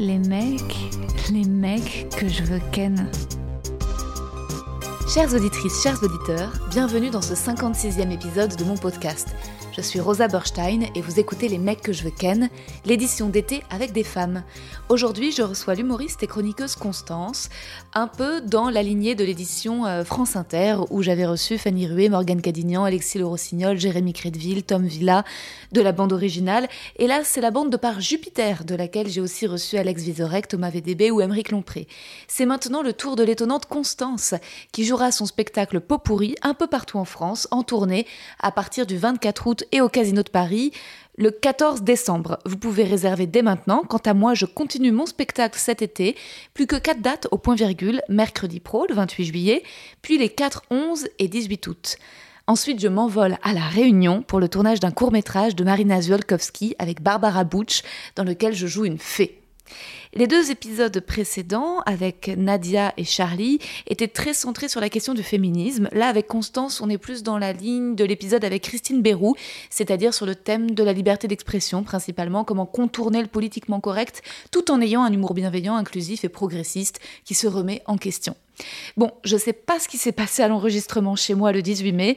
Les mecs, les mecs que je veux. Chères auditrices, chers auditeurs, bienvenue dans ce 56e épisode de mon podcast. Je suis Rosa Berstein et vous écoutez Les mecs que je veux ken, l'édition d'été avec des femmes. Aujourd'hui, je reçois l'humoriste et chroniqueuse Constance, un peu dans la lignée de l'édition euh, France Inter où j'avais reçu Fanny Rué, Morgane Cadignan, Alexis Le Rossignol, Jérémy Crédville, Tom Villa de la bande originale. Et là, c'est la bande de par Jupiter de laquelle j'ai aussi reçu Alex Vizorek, Thomas VDB ou Émeric Lompré. C'est maintenant le tour de l'étonnante Constance qui jouera son spectacle Pot un peu partout en France en tournée à partir du 24 août et au Casino de Paris le 14 décembre. Vous pouvez réserver dès maintenant. Quant à moi, je continue mon spectacle cet été. Plus que 4 dates au point virgule, mercredi pro, le 28 juillet, puis les 4, 11 et 18 août. Ensuite, je m'envole à La Réunion pour le tournage d'un court-métrage de Marina Zwiolkowski avec Barbara Butch, dans lequel je joue une fée. Les deux épisodes précédents, avec Nadia et Charlie, étaient très centrés sur la question du féminisme. Là, avec Constance, on est plus dans la ligne de l'épisode avec Christine Bérou, c'est-à-dire sur le thème de la liberté d'expression, principalement comment contourner le politiquement correct, tout en ayant un humour bienveillant, inclusif et progressiste qui se remet en question. Bon, je sais pas ce qui s'est passé à l'enregistrement chez moi le 18 mai.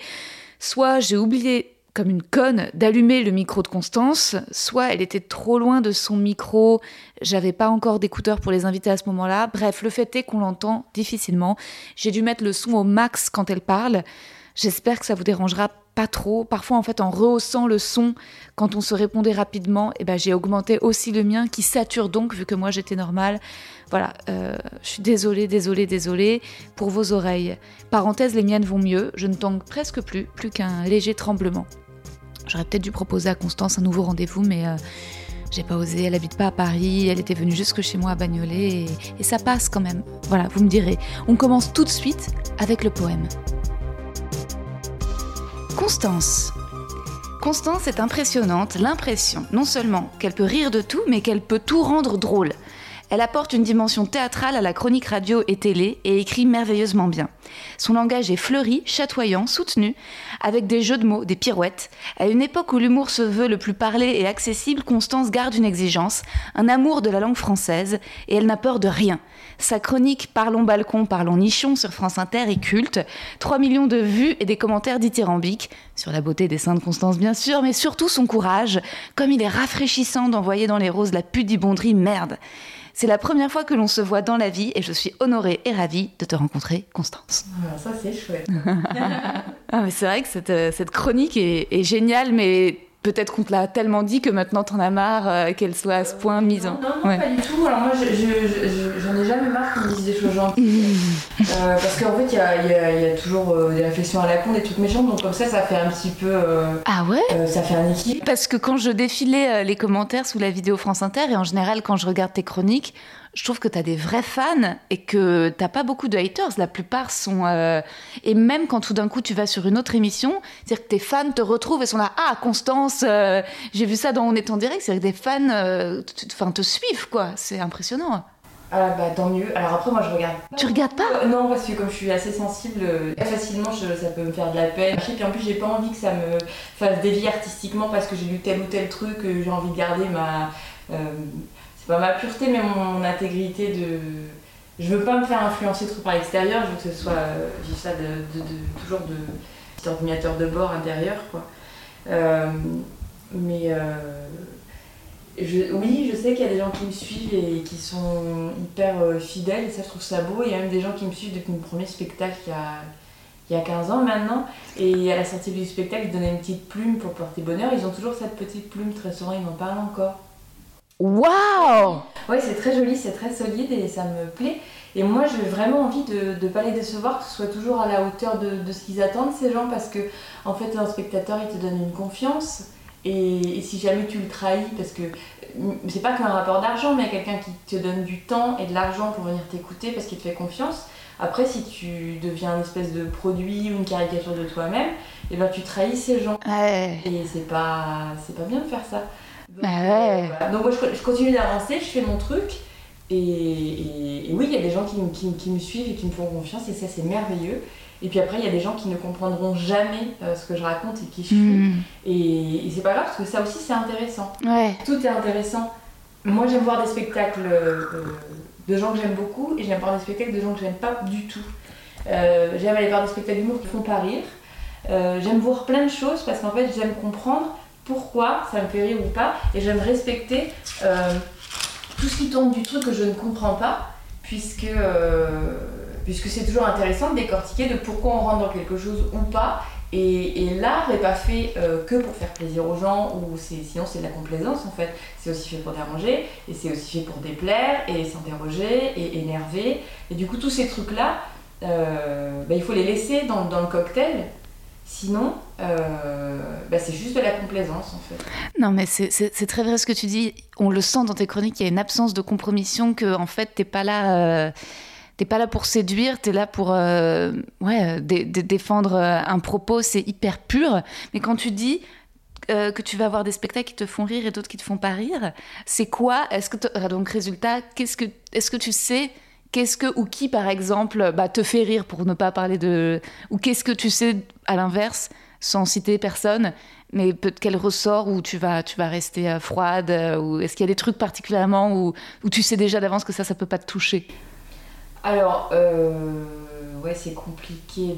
Soit j'ai oublié comme une conne d'allumer le micro de Constance, soit elle était trop loin de son micro, j'avais pas encore d'écouteurs pour les inviter à ce moment-là. Bref, le fait est qu'on l'entend difficilement. J'ai dû mettre le son au max quand elle parle. J'espère que ça vous dérangera pas trop. Parfois, en fait, en rehaussant le son, quand on se répondait rapidement, eh ben, j'ai augmenté aussi le mien, qui sature donc, vu que moi j'étais normale. Voilà, euh, je suis désolée, désolée, désolée pour vos oreilles. Parenthèse, les miennes vont mieux, je ne tangue presque plus, plus qu'un léger tremblement. J'aurais peut-être dû proposer à Constance un nouveau rendez-vous, mais euh, j'ai pas osé. Elle habite pas à Paris, elle était venue jusque chez moi à Bagnolet, et, et ça passe quand même. Voilà, vous me direz. On commence tout de suite avec le poème. Constance. Constance est impressionnante, l'impression non seulement qu'elle peut rire de tout, mais qu'elle peut tout rendre drôle. Elle apporte une dimension théâtrale à la chronique radio et télé et écrit merveilleusement bien. Son langage est fleuri, chatoyant, soutenu, avec des jeux de mots, des pirouettes. À une époque où l'humour se veut le plus parlé et accessible, Constance garde une exigence, un amour de la langue française, et elle n'a peur de rien. Sa chronique Parlons balcon, parlons nichon sur France Inter est culte. 3 millions de vues et des commentaires dithyrambiques, sur la beauté des seins de Constance bien sûr, mais surtout son courage, comme il est rafraîchissant d'envoyer dans les roses la pudibonderie merde. C'est la première fois que l'on se voit dans la vie et je suis honorée et ravie de te rencontrer, Constance. Ah, ça, c'est chouette. ah, mais c'est vrai que cette, euh, cette chronique est, est géniale, mais peut-être qu'on te l'a tellement dit que maintenant t'en as marre euh, qu'elle soit à ce point mise en. Non, non, ouais. pas du tout. Alors moi, j'en ai jamais marre qu'on me dise des choses gentilles. euh, parce qu'en fait, il y a, y, a, y a, toujours euh, des réflexions à la con, des trucs méchants. Donc comme ça, ça fait un petit peu. Euh, ah ouais? Ça fait un équilibre. Parce que quand je défilais les commentaires sous la vidéo France Inter, et en général quand je regarde tes chroniques, je trouve que tu as des vrais fans et que t'as pas beaucoup de haters. La plupart sont. Euh... Et même quand tout d'un coup tu vas sur une autre émission, c'est-à-dire que tes fans te retrouvent et sont là Ah, Constance, euh, j'ai vu ça dans On est en direct. C'est-à-dire que des fans euh, te, te suivent, quoi. C'est impressionnant. Ah bah tant mieux. Alors après moi je regarde. Tu regardes pas? Non parce que comme je suis assez sensible, facilement je, ça peut me faire de la peine. Et puis en plus j'ai pas envie que ça me fasse dévier artistiquement parce que j'ai lu tel ou tel truc, j'ai envie de garder ma euh, ma pureté, mais mon intégrité de. Je veux pas me faire influencer trop par l'extérieur, je veux que ce soit. J'ai ça de, toujours de ordinateur de bord intérieur, quoi. Euh, mais. Euh, oui, je sais qu'il y a des gens qui me suivent et qui sont hyper euh, fidèles, et ça, je trouve ça beau. Il y a même des gens qui me suivent depuis mon premier spectacle il y a, il y a 15 ans maintenant. Et à la sortie du spectacle, ils donnaient une petite plume pour porter bonheur. Ils ont toujours cette petite plume, très souvent, ils m'en parlent encore. Waouh Ouais, c'est très joli, c'est très solide et ça me plaît. Et moi, j'ai vraiment envie de ne pas les décevoir, que ce soit toujours à la hauteur de, de ce qu'ils attendent, ces gens, parce que, en fait, un spectateur, il te donne une confiance. Et, si jamais tu le trahis, parce que c'est pas qu'un rapport d'argent, mais quelqu'un qui te donne du temps et de l'argent pour venir t'écouter parce qu'il te fait confiance. Après, si tu deviens une espèce de produit ou une caricature de toi-même, et eh ben tu trahis ces gens. Et c'est pas, c'est pas bien de faire ça. Donc, bah ouais. Euh, Donc moi, je, continue d'avancer, je fais mon truc. Et, oui, il y a des gens qui, qui, me suivent et qui me font confiance, et ça, c'est merveilleux. Et puis après, il y a des gens qui ne comprendront jamais euh, ce que je raconte et qui je suis. Hmm. Et, c'est pas grave, parce que ça aussi, c'est intéressant. Ouais. Tout est intéressant. Moi, j'aime voir des spectacles euh, de gens que j'aime beaucoup, et j'aime voir des spectacles de gens que j'aime pas du tout. Euh, j'aime aller voir des spectacles d'humour qui font pas rire. j'aime voir plein de choses, parce qu'en fait, j'aime comprendre pourquoi ça me fait rire ou pas, et j'aime respecter tout ce qui tombe du truc que je ne comprends pas, puisque puisque c'est toujours intéressant de décortiquer de pourquoi on rentre dans quelque chose ou pas. Et, l'art n'est pas fait euh, que pour faire plaisir aux gens, ou sinon c'est de la complaisance en fait. C'est aussi fait pour déranger, et c'est aussi fait pour déplaire, et s'interroger, et énerver. Et du coup, tous ces trucs-là, euh, bah, il faut les laisser dans le cocktail. Sinon, euh, bah, c'est juste de la complaisance en fait. Non, mais c'est très vrai ce que tu dis. On le sent dans tes chroniques, il y a une absence de compromission que en fait, t'es pas là t'es pas là pour séduire, tu es là pour euh, ouais, défendre euh, un propos, c'est hyper pur. Mais quand tu dis euh, que tu vas avoir des spectacles qui te font rire et d'autres qui te font pas rire, c'est quoi? Est-ce que donc résultat, qu'est-ce que est-ce que tu sais Qu'est-ce que ou qui par exemple bah, te fait rire pour ne pas parler de ou qu'est-ce que tu sais à l'inverse sans citer personne mais quel ressort où tu vas tu vas rester froide ou est-ce qu'il y a des trucs particulièrement où, où tu sais déjà d'avance que ça ça peut pas te toucher? Alors, euh, ouais, c'est compliqué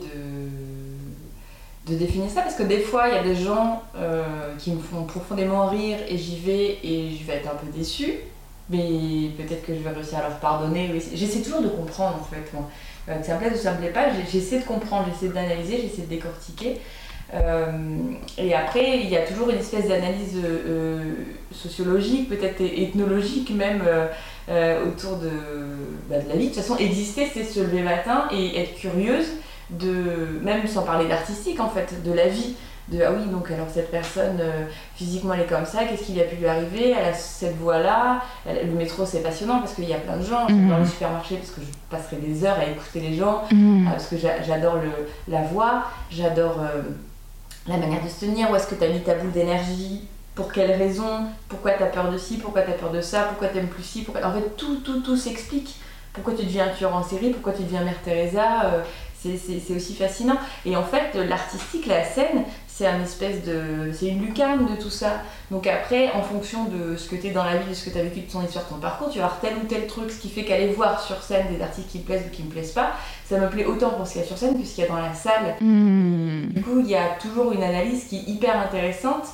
de, de définir ça parce que des fois, il y a des gens euh, qui me font profondément rire et j'y vais et je vais être un peu déçue. Mais peut-être que je vais réussir à leur pardonner. J'essaie toujours de comprendre en fait. Moi. Euh, que ça me plaît ou ça me plaît pas, j'essaie de comprendre, j'essaie d'analyser, j'essaie de décortiquer. et après, il y a toujours une espèce d'analyse sociologique, peut-être ethnologique même, euh, autour de, bah, de la vie. De toute façon, exister, c'est se lever le matin et être curieuse de, même sans parler d'artistique en fait, de la vie. De ah oui, donc alors cette personne, euh, physiquement elle est comme ça, qu'est-ce qui a pu lui arriver? Elle a cette voix-là. Le métro c'est passionnant parce qu'il y a plein de gens. Mhm. Dans le supermarché parce que je passerai des heures à écouter les gens, mhm. euh, parce que j'adore la voix, j'adore la manière de se tenir, où est-ce que tu as mis ta boule d'énergie? Pour quelles raisons, pourquoi tu as peur de ci, pourquoi tu as peur de ça, pourquoi tu aimes plus ci, pourquoi... en fait tout, tout, tout s'explique. Pourquoi tu deviens tueur en série, pourquoi tu deviens Mère Teresa, euh, c'est aussi fascinant. Et en fait, l'artistique, la scène, c'est un espèce de. C'est une lucarne de tout ça. Donc après, en fonction de ce que tu es dans la vie, de ce que tu as vécu, de ton histoire, ton parcours, tu vas avoir tel ou tel truc, ce qui fait qu'aller voir sur scène des artistes qui me plaisent ou qui me plaisent pas, ça me plaît autant pour ce qu'il y a sur scène que ce qu'il y a dans la salle. Hmm. Du coup, il y a toujours une analyse qui est hyper intéressante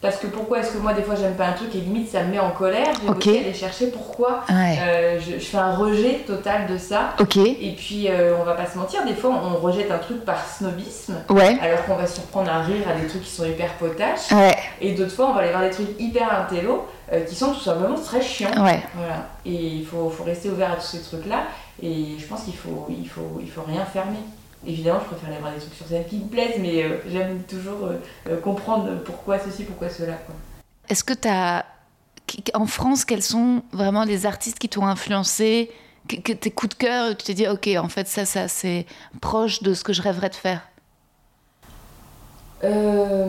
parce que pourquoi est-ce que moi des fois j'aime pas un truc et limite ça me met en colère. Je vais aller chercher pourquoi euh, je, fais un rejet total de ça. Et puis euh, on va pas se mentir des fois on rejette un truc par snobisme alors qu'on va surprendre à rire à des trucs qui sont hyper potaches. Et d'autres fois on va aller voir des trucs hyper intello euh, qui sont tout simplement très chiants. Voilà. et il faut, faut, rester ouvert à tous ces trucs là et je pense qu'il faut, il faut, il faut rien fermer Évidemment, je préfère aller voir des trucs sur scène qui me plaisent, mais euh, j'aime toujours euh, euh, comprendre pourquoi ceci, pourquoi cela. Est-ce que tu as. En France, quels sont vraiment les artistes qui t'ont influencé que, tes coups de cœur, tu t'es dit, ok, en fait, ça, ça c'est proche de ce que je rêverais de faire? Alors,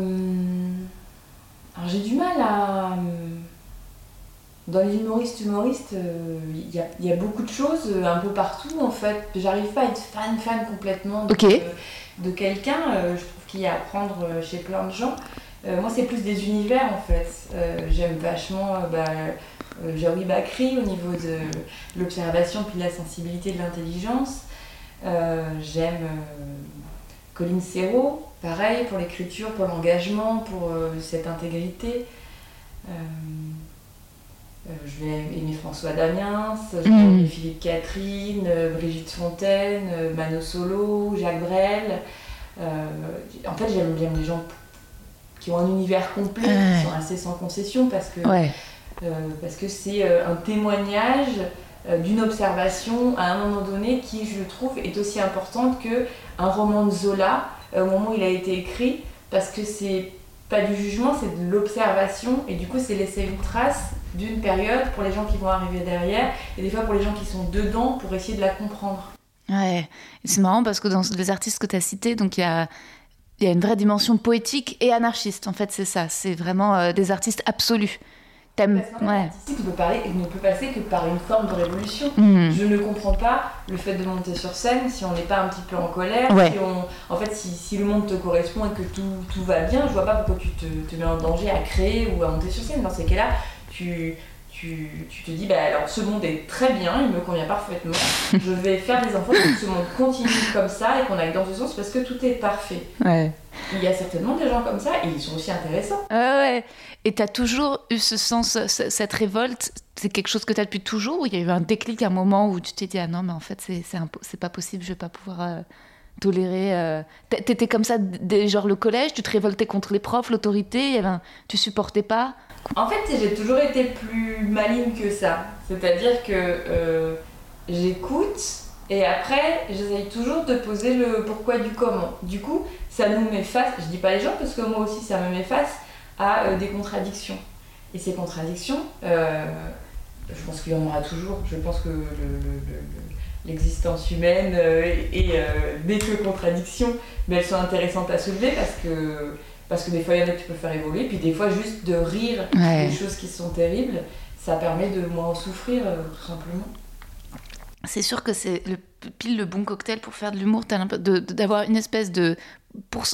j'ai du mal à dans les humoristes humoristes, euh, il y, a, beaucoup de choses euh, un peu partout en fait. J'arrive pas à être fan fan complètement de, de quelqu'un. Euh, je trouve qu'il y a à apprendre chez plein de gens. moi c'est plus des univers en fait. J'aime vachement bah, Bakri au niveau de l'observation puis de la sensibilité de l'intelligence. J'aime Colline Serrault, pareil pour l'écriture, pour l'engagement, pour cette intégrité. Euh, je vais aimer François Damiens, je vais mm. aimer Philippe Catherine, euh, Brigitte Fontaine, euh, Mano Solo, Jacques Brel. en fait, j'aime bien les gens qui ont un univers complet, qui sont assez sans concession parce que parce que c'est un témoignage d'une observation à un moment donné qui, je trouve, est aussi importante que un roman de Zola au moment où il a été écrit parce que c'est pas du jugement, c'est de l'observation. Et du coup, c'est laisser une trace d'une période pour les gens qui vont arriver derrière et des fois pour les gens qui sont dedans pour essayer de la comprendre. Ouais, c'est marrant parce que dans les artistes que tu as cités, donc il y a, y a une vraie dimension poétique et anarchiste. En fait, c'est ça. C'est vraiment euh, des artistes absolus. T'aimes... Ouais. ne peut, parler, ne peut passer que par une forme de révolution. Mhm. Je ne comprends pas le fait de monter sur scène si on n'est pas un petit peu en colère. Si on, en fait, si, si, le monde te correspond et que tout, tout, va bien, je vois pas pourquoi tu te, te mets en danger à créer ou à monter sur scène. Dans ces cas-là, tu, tu, tu, te dis, bah, alors ce monde est très bien, il me convient parfaitement, je vais faire des enfants pour que ce monde continue comme ça et qu'on aille dans ce sens parce que tout est parfait. Ouais. Il y a certainement des gens comme ça et ils sont aussi intéressants. Ouais, ouais. Et tu as toujours eu ce sens, cette révolte, c'est quelque chose que tu as depuis toujours ou il y a eu un déclic, un moment où tu t'es dit, ah non, mais en fait, c'est pas possible, je vais pas pouvoir. Euh, tolérer. Euh... T'étais comme ça, des, genre le collège, tu te révoltais contre les profs, l'autorité, tu supportais pas en fait, j'ai toujours été plus maligne que ça. C'est-à-dire que euh, j'écoute et après, j'essaye toujours de poser le pourquoi du comment. Du coup, ça nous met face, je dis pas les gens parce que moi aussi ça me met face à euh, des contradictions. Et ces contradictions, euh, je pense qu'il y en aura toujours. Je pense que l'existence humaine est, des que contradictions, mais elles sont intéressantes à soulever parce que parce que des fois, il y en a que tu peux faire évoluer, puis des fois, juste de rire des choses qui sont terribles, ça permet de moins en souffrir, euh, tout simplement. C'est sûr que c'est le, pile le bon cocktail pour faire de l'humour, d'avoir une espèce de,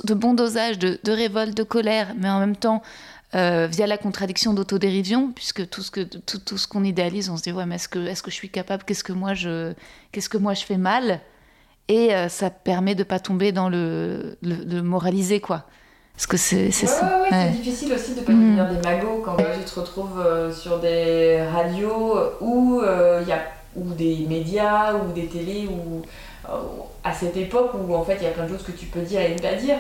de bon dosage de, révolte, de colère, mais en même temps, euh, via la contradiction d'autodérision, puisque tout ce que tout, tout ce qu'on idéalise, on se dit ouais mais est-ce que est-ce que je suis capable? Qu'est-ce que moi je qu'est-ce que moi je fais mal? Et euh, ça permet de pas tomber dans le, le moraliser quoi. Parce que c'est ça. Ouais, c'est difficile aussi de pas mm. devenir des magots quand tu te retrouves euh, sur des radios ou euh, y a ou des médias ou des télés ou euh, à cette époque où en fait il y a plein de choses que tu peux dire et ne pas dire.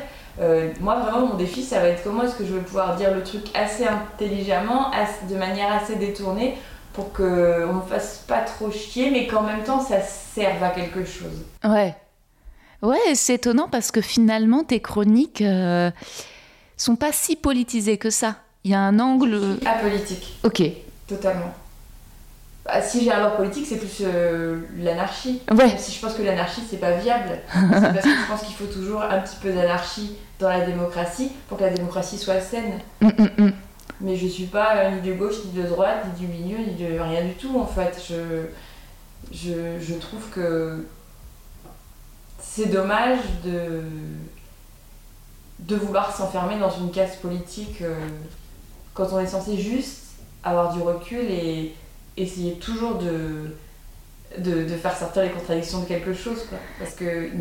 moi vraiment mon défi ça va être comment est-ce que je vais pouvoir dire le truc assez intelligemment, de manière assez détournée pour qu'on ne fasse pas trop chier mais qu'en même temps ça serve à quelque chose. Ouais. Ouais, c'est étonnant parce que finalement, tes chroniques euh, sont pas si politisées que ça. Il y a un angle. Apolitique. Ok. Totalement. Bah, si j'ai un alors politique, c'est plus euh, l'anarchie. Ouais. si je pense que l'anarchie, c'est pas viable. c'est parce que je pense qu'il faut toujours un petit peu d'anarchie dans la démocratie pour que la démocratie soit saine. Mm, mm, mm. Mais je suis pas ni de gauche, ni de droite, ni du milieu, ni de rien du tout en fait. Je, je, je trouve que c'est dommage de, de vouloir s'enfermer dans une case politique euh, quand on est censé juste avoir du recul et essayer toujours de, de, faire sortir les contradictions de quelque chose. Parce que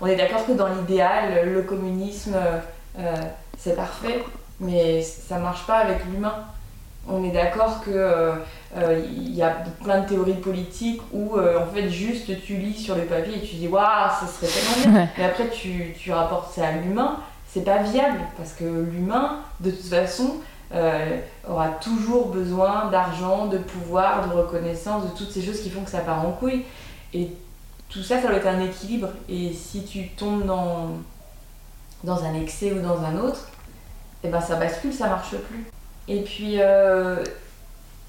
on est d'accord que dans l'idéal, le communisme, euh, c'est parfait, mais ça marche pas avec l'humain on est d'accord que euh, euh, il y a plein de théories politiques où euh, en fait juste tu lis sur le papier et tu dis waouh ça serait tellement bien. Mais après tu, tu rapportes ça à l'humain c'est pas viable parce que l'humain de toute façon aura toujours besoin d'argent de pouvoir de reconnaissance de toutes ces choses qui font que ça part en couille. Et tout ça ça doit être un équilibre. Et si tu tombes dans dans un excès ou dans un autre et eh ben ça bascule ça marche plus et puis, euh,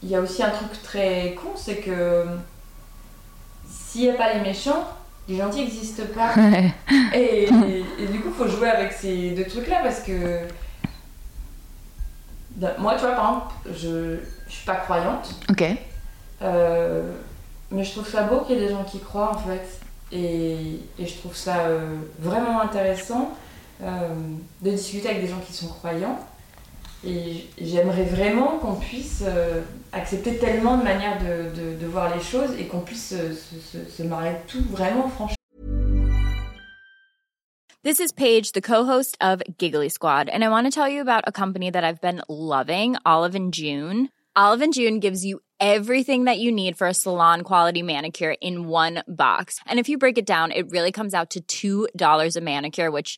il y a aussi un truc très con, c'est que s'il n'y a pas les méchants, les gentils n'existent pas. et, du coup, il faut jouer avec ces deux trucs-là parce que. Bah, moi, tu vois, par exemple, je ne suis pas croyante. Ok. Euh, mais je trouve ça beau qu'il y ait des gens qui croient, en fait. Et, et je trouve ça euh, vraiment intéressant de discuter avec des gens qui sont croyants. Et j'aimerais vraiment qu'on puisse euh, accepter tellement de manières de, de, de, voir les choses et qu'on puisse euh, se, se, se marier tout vraiment franchement. This is Paige, the co-host of Giggly Squad, and I want to tell you about a company that I've been loving, Olive and June. Olive and June gives you everything that you need for a salon quality manicure in one box. And if you break it down, it really comes out to $2 a manicure, which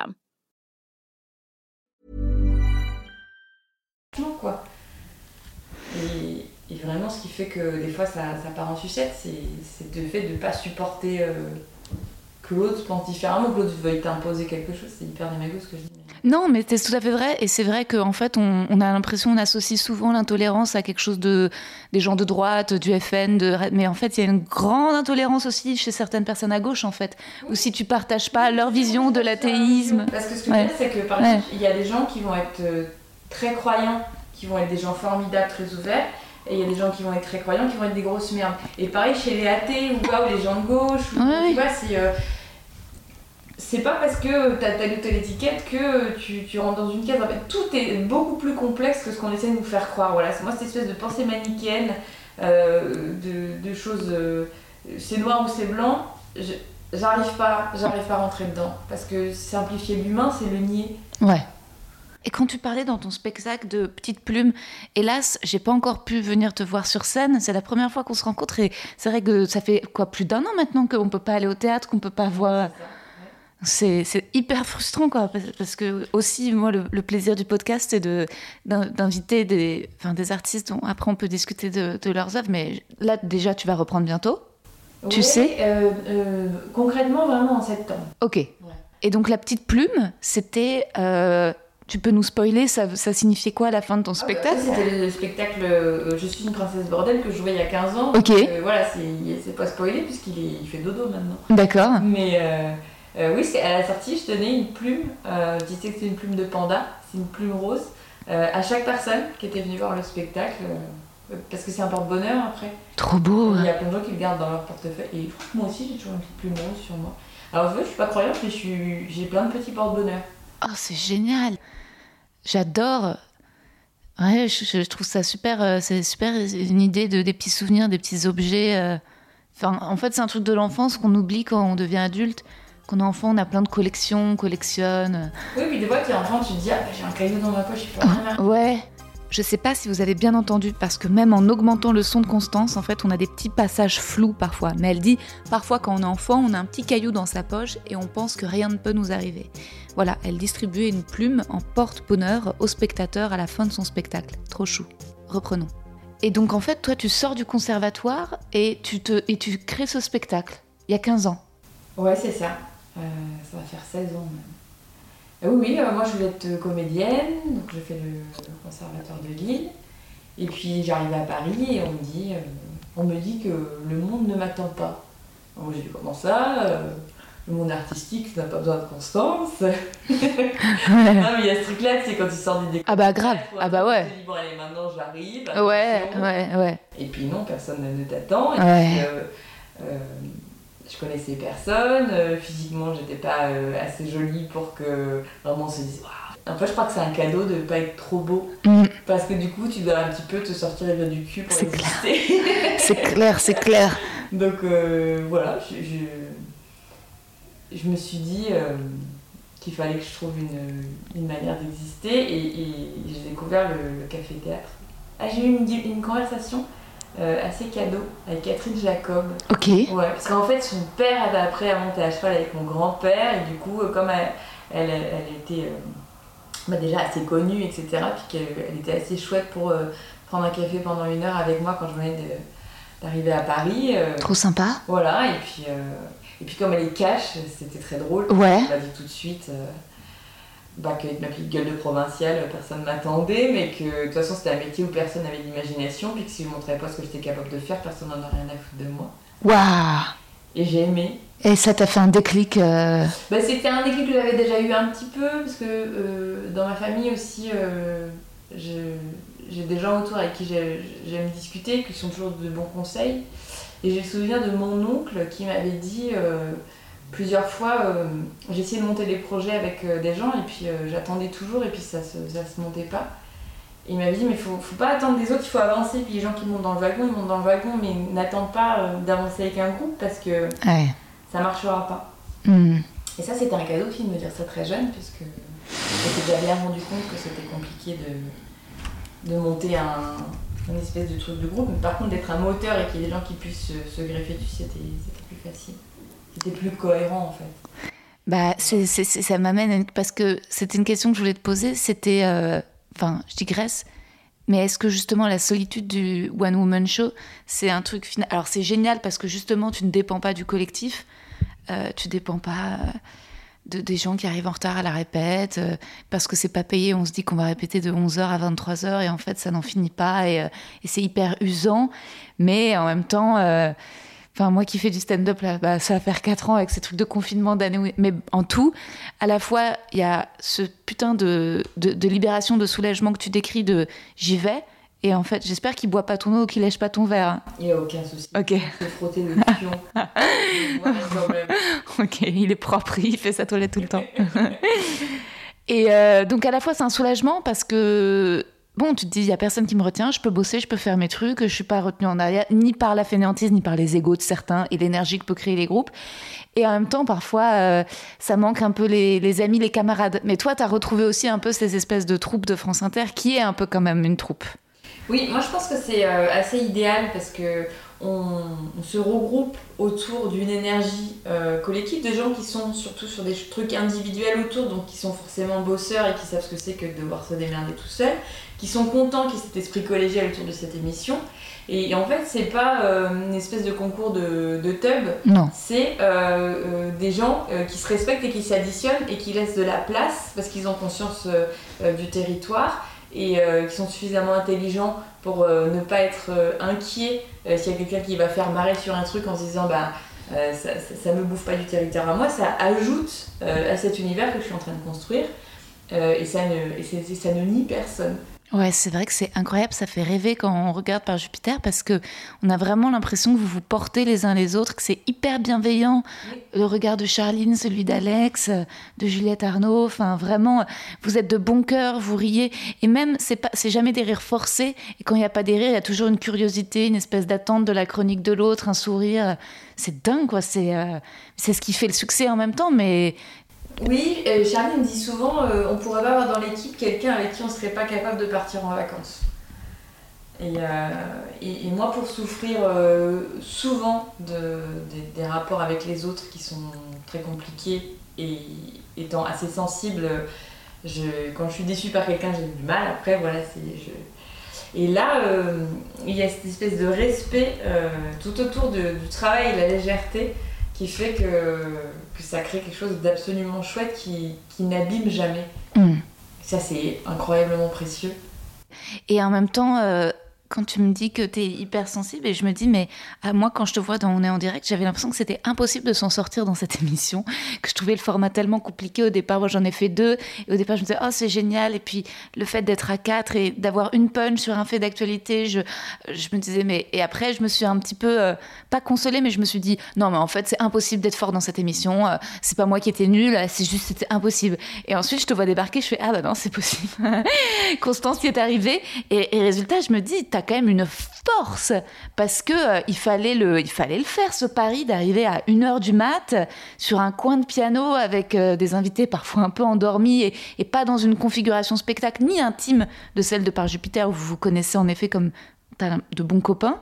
Quoi. Et, et vraiment, ce qui fait que des fois ça, ça part en sucette, c'est le fait de ne pas supporter euh, que l'autre pense différemment, que l'autre veuille t'imposer quelque chose. C'est hyper démago ce que je dis. Non, mais c'est tout à fait vrai. Et c'est vrai qu'en fait, on, on a l'impression, on associe souvent l'intolérance à quelque chose de des gens de droite, du FN, de, mais en fait, il y a une grande intolérance aussi chez certaines personnes à gauche, en fait. Ou si tu partages pas leur vision de l'athéisme. Parce que ce que je Ouais. veux dire, c'est que par Ouais. exemple, il y a des gens qui vont être euh, très croyants, qui vont être des gens formidables, très ouverts. Et il y a des gens qui vont être très croyants, qui vont être des grosses merdes. Et pareil chez les athées ou, quoi, ou les gens de gauche, ou, Ouais, tu vois, c'est. euh, c'est pas parce que t'as telle ou telle étiquette que tu, tu rentres dans une case. En fait, tout est beaucoup plus complexe que ce qu'on essaie de nous faire croire. Voilà, c'est moi cette espèce de pensée manichéenne euh, de, de choses. euh, c'est noir ou c'est blanc. J'arrive pas, j'arrive pas à rentrer dedans. Parce que simplifier l'humain, c'est le nier. Ouais. Et quand tu parlais dans ton spectacle de Petite Plume, hélas, j'ai pas encore pu venir te voir sur scène. C'est la première fois qu'on se rencontre et c'est vrai que ça fait quoi plus d'un an maintenant qu'on peut pas aller au théâtre, qu'on peut pas voir. C'est hyper frustrant quoi, parce- que aussi moi le, le plaisir du podcast c'est de d'inviter des, enfin, des artistes dont après on peut discuter de, de leurs œuvres, mais là déjà tu vas reprendre bientôt. Tu sais euh, euh, Concrètement, vraiment en septembre. Ok. Et donc la petite plume, c'était, euh, tu peux nous spoiler, ça, ça signifiait quoi à la fin de ton spectacle Ah, C'était le spectacle euh, Je suis une princesse bordel que je jouais il y a 15 ans. Ok. Donc, euh, voilà, c'est pas spoilé puisqu'il fait dodo maintenant. D'accord. Mais euh, euh, oui, à la sortie, je tenais une plume. je disais que c'était une plume de panda, c'est une plume rose. à chaque personne qui était venue voir le spectacle, parce que c'est un porte-bonheur après. Trop beau. Il y a plein de gens qui le gardent dans leur portefeuille. Et moi aussi, j'ai toujours une petite plume rose sur moi. Alors, je, je suis pas croyante, mais j'ai plein de petits porte-bonheur. Oh, c'est génial. J'adore. Ouais, je, je trouve ça super. euh, c'est super une idée de des petits souvenirs, des petits objets. euh. Enfin, en fait, c'est un truc de l'enfance qu'on oublie quand on devient adulte. Quand on est enfant, on a plein de collections, on collectionne. Oui, puis des fois, tu es enfant, tu te dis, ah, bah, j'ai un caillou dans ma poche, il faut rien Ouais. Je sais pas si vous avez bien entendu, parce que même en augmentant le son de Constance, en fait, on a des petits passages flous parfois. Mais elle dit, parfois quand on est enfant, on a un petit caillou dans sa poche et on pense que rien ne peut nous arriver. Voilà, elle distribuait une plume en porte-bonheur au spectateur à la fin de son spectacle. Trop chou. Reprenons. Et donc en fait, toi, tu sors du conservatoire et tu, te, crées ce spectacle. Il y a 15 ans. Ouais, c'est ça. Euh, ça va faire 16 ans même. Euh, oui, oui, euh, moi je voulais être euh, comédienne, donc j'ai fait le, le conservatoire de Lille. Et puis j'arrive à Paris et on me dit, euh, on me dit que le monde ne m'attend pas. Moi j'ai dit comment ça euh, Le monde artistique n'a pas besoin de Constance. non mais il y a ce truc là, c'est quand tu sors des Ah bah grave. Ah bah ouais. Tu dis, bon allez maintenant j'arrive. Ouais, ouais, ouais. Et puis non, personne ne t'attend. Et Ouais. puis, je connaissais personne. euh, physiquement, j'étais pas euh, assez jolie pour que vraiment on se dise. Waouh. Après, je crois que c'est un cadeau de pas être trop beau. Mm. Parce que du coup, tu dois un petit peu te sortir les du cul pour exister. C'est clair, c'est clair. Donc euh, voilà, je, je, je me suis dit qu'il fallait que je trouve une, une manière d'exister et, et j'ai découvert le, le café-théâtre. Ah, j'ai eu une conversation euh, assez cadeau avec Catherine Jacob. Ok. Ouais, parce qu'en fait, son père avait appris à monter à cheval avec mon grand-père, et du coup, euh, comme elle, elle, elle était euh, bah, déjà assez connue, etc., puis qu'elle elle était assez chouette pour euh, prendre un café pendant une heure avec moi quand je venais d'arriver à Paris. Trop sympa. voilà, et puis, et puis comme elle est cash, c'était très drôle. Ouais. Elle m'a dit tout de suite bah, qu'avec ma petite gueule de provinciale, personne ne m'attendait, mais que de toute façon c'était un métier où personne n'avait d'imagination, puis que si je montrais pas ce que j'étais capable de faire, personne n'en a rien à foutre de moi. Waouh. Et j'ai aimé. Et ça t'a fait un déclic. euh, Bah, c'était un déclic que j'avais déjà eu un petit peu, parce que euh, dans ma famille aussi, euh, j'ai des gens autour avec qui j'ai- j'aime discuter, qui sont toujours de bons conseils. Et j'ai le souvenir de mon oncle qui m'avait dit euh, plusieurs fois, euh, j'ai essayé de monter des projets avec euh, des gens et puis euh, j'attendais toujours et puis ça se, ça se montait pas. Et il m'avait dit, mais faut, faut pas attendre des autres, il faut avancer. Puis les gens qui montent dans le wagon, ils montent dans le wagon, mais n'attends pas d'avancer avec un groupe parce que Ouais. ça marchera pas. Hmm. Et ça, c'était un cadeau aussi de me dire ça très jeune, puisque j'étais déjà bien rendu compte que c'était compliqué de, de monter un, une espèce de truc de groupe. Mais par contre, d'être un moteur et qu'il y ait des gens qui puissent se, se greffer dessus, c'était plus facile. C'était plus cohérent en fait. Bah, c'est, c'est- c'est- ça m'amène parce que c'était une question que je voulais te poser. C'était, euh, enfin, je digresse, mais est-ce que justement la solitude du one woman show, c'est un truc final Alors c'est génial parce que justement tu ne dépends pas du collectif, euh, tu dépends pas euh, de des gens qui arrivent en retard à la répète euh, parce que c'est pas payé. On se dit qu'on va répéter de 11h à 23h et en fait ça n'en finit pas et c'est hyper usant, mais en même temps. Enfin, moi qui fais du stand-up, là, bah, ça va faire 4 ans avec ces trucs de confinement d'année. Mais en tout, à la fois, il y a ce putain de, de, de libération, de soulagement que tu décris de j'y vais. Et en fait, j'espère qu'il boit pas ton eau ou qu'il lèche pas ton verre. Il n'y a aucun souci. Ok, Se frotter le pion. Je vois le problème. ok, il est propre, il fait sa toilette tout le temps. Et euh, donc à la fois, c'est un soulagement parce que bon, tu te dis, il y a personne qui me retient, je peux bosser, je peux faire mes trucs, je suis pas retenue en arrière, ni par la fainéantise, ni par les égaux de certains et l'énergie que peut créer les groupes. Et en même temps, parfois, euh, ça manque un peu les, amis, les camarades. Mais toi, tu as retrouvé aussi un peu ces espèces de troupes de France Inter, qui est un peu quand même une troupe. Oui, moi je pense que c'est euh, assez idéal parce que on, on se regroupe autour d'une énergie euh, collective de gens qui sont surtout sur des trucs individuels autour, donc qui sont forcément bosseurs et qui savent ce que c'est que de devoir se démerder tout seul, qui sont contents qu'il y ait cet esprit collégial autour de cette émission. Et, en fait, c'est pas euh, une espèce de concours de, de tub, Non. c'est euh, euh, des gens qui se respectent et qui s'additionnent et qui laissent de la place parce qu'ils ont conscience du territoire et qui sont suffisamment intelligents pour ne pas être inquiets s'il y a quelqu'un qui va faire marrer sur un truc en se disant bah euh, ça, ça me bouffe pas du territoire à moi, ça ajoute euh, à cet univers que je suis en train de construire euh, et, ça ne, et ça ne nie personne. Ouais, c'est vrai que c'est incroyable, ça fait rêver quand on regarde par Jupiter parce que on a vraiment l'impression que vous vous portez les uns les autres, que c'est hyper bienveillant. Le regard de Charline, celui d'Alex, de Juliette Arnaud, enfin vraiment, vous êtes de bon cœur, vous riez et même c'est pas, c'est jamais des rires forcés. Et quand il n'y a pas des rires, il y a toujours une curiosité, une espèce d'attente de la chronique de l'autre, un sourire. C'est dingue quoi, c'est euh, c'est ce qui fait le succès en même temps, mais Oui, euh, Charlie me dit souvent euh, on pourrait pas avoir dans l'équipe quelqu'un avec qui on serait pas capable de partir en vacances. Et, euh, moi, pour souffrir euh, souvent de, des- rapports avec les autres qui sont très compliqués et étant assez sensible, quand je suis déçue par quelqu'un, j'ai du mal. Après, voilà, c'est. Je... Et là, il y a cette espèce de respect tout autour du travail et de la légèreté qui fait que, que ça crée quelque chose d'absolument chouette qui, qui n'abîme jamais. hum. Ça, c'est incroyablement précieux. Et en même temps, euh, quand tu me dis que tu es hypersensible, et je me dis, mais à moi, quand je te vois dans On est en direct, j'avais l'impression que c'était impossible de s'en sortir dans cette émission, que je trouvais le format tellement compliqué. Au départ, moi, j'en ai fait deux, et au départ, je me disais, oh, c'est génial. Et puis, le fait d'être à quatre et d'avoir une punch sur un fait d'actualité, je, je me disais, mais. Et après, je me suis un petit peu, euh, pas consolée, mais je me suis dit, non, mais en fait, c'est impossible d'être fort dans cette émission. euh, c'est pas moi qui étais nulle, c'est juste, c'était impossible. Et ensuite, je te vois débarquer, je fais, ah, bah non, c'est possible. Constance y est arrivée. Et, et résultat, je me dis, t'as quand même une force parce que euh, il fallait le, il fallait le faire ce pari d'arriver à 1h du mat sur un coin de piano avec euh, des invités parfois un peu endormis et, pas dans une configuration spectacle ni intime de celle de Par Jupiter où vous vous connaissez en effet comme de bons copains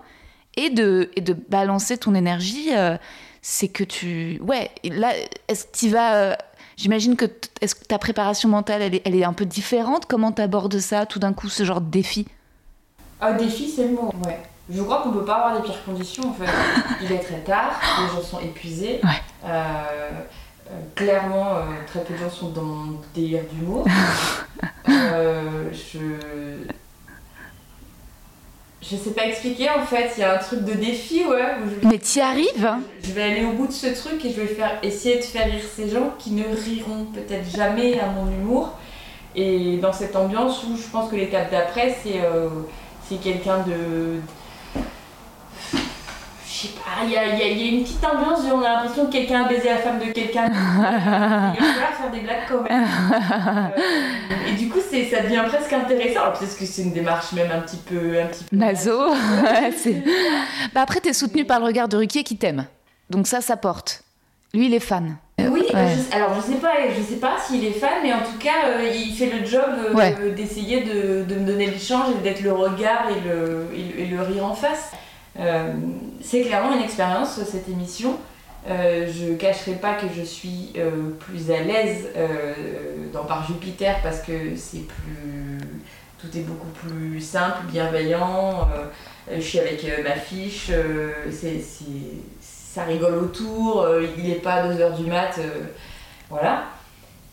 et de, et de balancer ton énergie. euh, c'est que tu, ouais, là, est-ce que tu vas J'imagine que que ta préparation mentale, elle est, elle est un peu différente? Comment tu abordes ça, tout d'un coup, ce genre de défi? Ah, défi, c'est le mot. Ouais. Je crois qu'on peut pas avoir des pires conditions en fait. Il est très tard, les gens sont épuisés. Ouais. Euh, euh, clairement, euh, très peu de gens sont dans mon délire d'humour. Je. Je sais pas expliquer en fait, il y a un truc de défi, ouais. Où je... Mais t'y arrives hein Je vais aller au bout de ce truc et je vais faire, essayer de faire rire ces gens qui ne riront peut-être jamais à mon humour. Et dans cette ambiance où je pense que l'étape d'après, c'est c'est quelqu'un de je sais pas, il y a, y, a, y a, une petite ambiance où on a l'impression que quelqu'un a baisé la femme de quelqu'un. il va falloir faire des blagues quand même. Euh, et du coup, c'est, ça devient presque intéressant. Alors peut-être que c'est une démarche même un petit peu. Un petit peu Nazo. bah après, t'es soutenu par le regard de Ruquier qui t'aime. Donc ça, ça porte. Lui, il est fan. Oui, ouais. je, alors je sais pas, je sais pas s'il est fan, mais en tout cas, euh, il fait le job euh, Ouais. d'essayer de, de me donner l'échange et d'être le regard et le, et le, et le rire en face. Euh, c'est clairement une expérience cette émission. Euh, je cacherai pas que je suis euh, plus à l'aise euh, dans Par Jupiter parce que c'est plus. Tout est beaucoup plus simple, bienveillant. euh, je suis avec euh, ma fiche, euh, c'est- ça rigole autour, euh, il est pas 2h du mat, euh, voilà.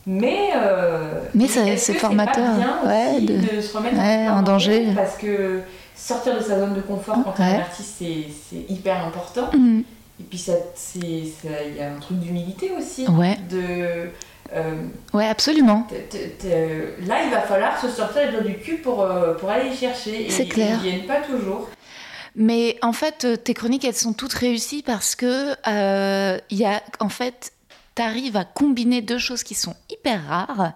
Mais, euh, Mais c'est que formateur, pas bien ouais, aussi de- de... se remettre ouais, en danger. Parce que sortir de sa zone de confort quand on Ouais. est artiste, c'est, hyper important. Mhm. Et puis il y a un truc d'humilité aussi. Ouais. De, euh, Ouais, absolument. t- t- t- là, il va falloir se sortir les doigts du cul pour, pour aller les chercher. C'est clair. Ils viennent pas toujours. Mais en fait, euh, tes chroniques, elles sont toutes réussies parce que euh, il y a, en fait, t'arrives à combiner deux choses qui sont hyper rares.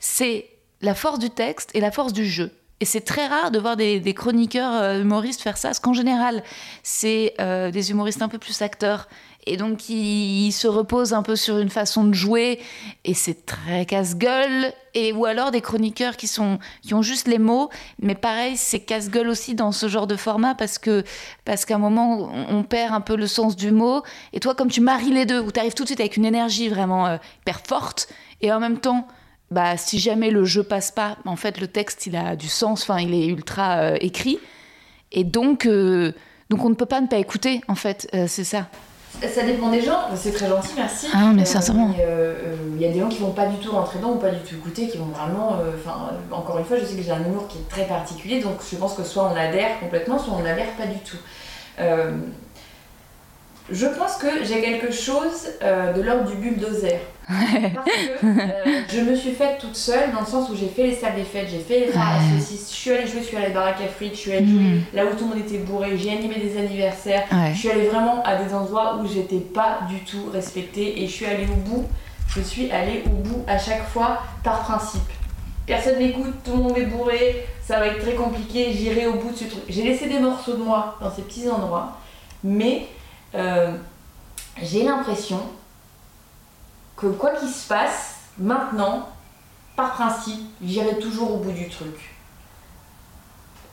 C'est la force du texte et la force du jeu. Et c'est très rare de voir des, chroniqueurs euh, humoristes faire ça, parce qu'en général, c'est euh, des humoristes un peu plus acteurs. Et donc, ils se reposent un peu sur une façon de jouer, et c'est très casse-gueule. Et, ou alors des chroniqueurs qui, sont, qui ont juste les mots, mais pareil, c'est casse-gueule aussi dans ce genre de format, parce que parce qu'à un moment, on, perd un peu le sens du mot. Et toi, comme tu maries les deux, où tu arrives tout de suite avec une énergie vraiment euh, hyper forte, et en même temps, bah, si jamais le jeu passe pas, en fait, le texte, il a du sens, enfin, il est ultra euh, écrit. Et donc, euh, donc, on ne peut pas ne pas écouter, en fait, c'est ça. Ça dépend des gens, c'est très gentil, merci. Ah, mais sincèrement. mais, euh, euh, Il y a des gens qui vont pas du tout rentrer dedans ou pas du tout écouter, qui vont vraiment. euh, Enfin, euh, encore une fois, je sais que j'ai un humour qui est très particulier, donc je pense que soit on adhère complètement, soit on n'adhère pas du tout. Je pense que j'ai quelque chose euh, de l'ordre du bulldozer. Parce que euh, je me suis faite toute seule dans le sens où j'ai fait les salles des fêtes, j'ai fait les phares à Ouais. saucisses, je suis allée jouer sur les baraques à frites, je suis allée jouer Mhm. là où tout le monde était bourré, j'ai animé des anniversaires, Ouais. je suis allée vraiment à des endroits où j'étais pas du tout respectée et je suis allée au bout. Je suis allée au bout à chaque fois par principe. Personne m'écoute, tout le monde est bourré, ça va être très compliqué, j'irai au bout de ce truc. J'ai laissé des morceaux de moi dans ces petits endroits, mais euh, j'ai l'impression que quoi qu'il se passe, maintenant, par principe, j'irai toujours au bout du truc.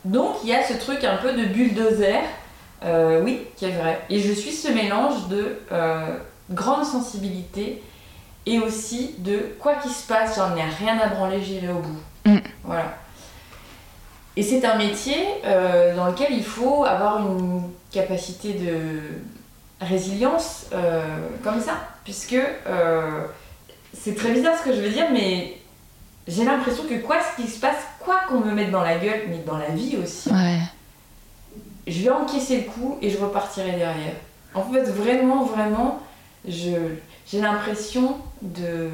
Donc il y a ce truc un peu de bulldozer, euh, oui, qui est vrai. Et je suis ce mélange de euh, grande sensibilité et aussi de quoi qu'il se passe, j'en ai rien à branler, j'irai au bout. Mm. Voilà. Et c'est un métier euh, dans lequel il faut avoir une capacité de résilience euh, comme ça, puisque euh, c'est très bizarre ce que je veux dire, mais j'ai l'impression que quoi qu'il se passe, quoi qu'on me mette dans la gueule, mais dans la vie aussi, Ouais. je vais encaisser le coup et je repartirai derrière. En fait, vraiment, vraiment, j'ai l'impression de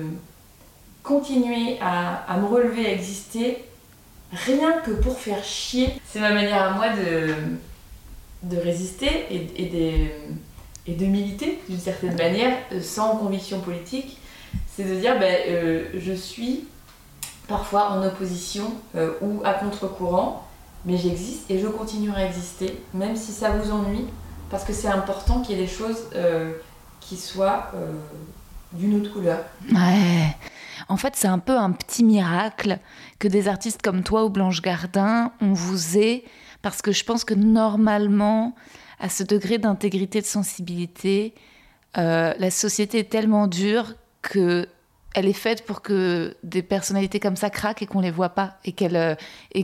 continuer à, à me relever, à exister, rien que pour faire chier. C'est ma manière à moi de, de résister et, et, de, et de militer d'une certaine manière, euh, sans conviction politique. C'est de dire, ben, euh, je suis parfois en opposition euh, ou à contre-courant, mais j'existe et je continuerai à exister, même si ça vous ennuie, parce que c'est important qu'il y ait des choses qui soient d'une autre couleur. Ouais. En fait, c'est un peu un petit miracle que des artistes comme toi ou Blanche Gardin, on vous ait, parce que je pense que normalement, à ce degré d'intégrité, de sensibilité, euh, la société est tellement dure que elle est faite pour que des personnalités comme ça craquent et qu'on les voit pas et euh,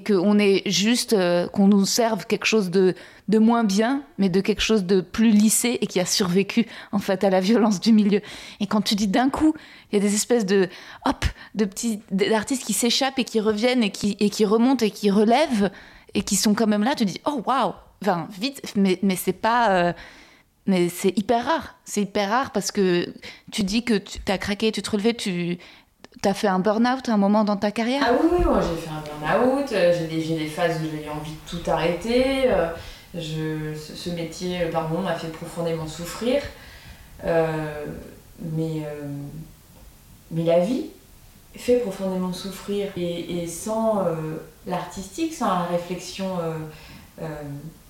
qu'on ait juste euh, qu'on nous serve quelque chose de de moins bien mais de quelque chose de plus lissé et qui a survécu en fait à la violence du milieu. Et quand tu dis d'un coup il y a des espèces de hop de petits d'artistes qui s'échappent et qui reviennent et qui et qui remontent et qui relèvent et qui sont quand même là tu dis oh waouh enfin vite mais mais c'est pas euh, mais c'est hyper rare. C'est hyper rare parce que tu dis que tu as craqué, tu te relevais, tu as fait un burn-out à un moment dans ta carrière. Ah oui, moi j'ai fait un burn-out, euh, j'ai des, j'ai des phases où j'ai eu envie de tout arrêter, euh, Je, ce, métier, par moments, m'a fait profondément souffrir. mais, mais la vie fait profondément souffrir. Et, sans l'artistique, sans la réflexion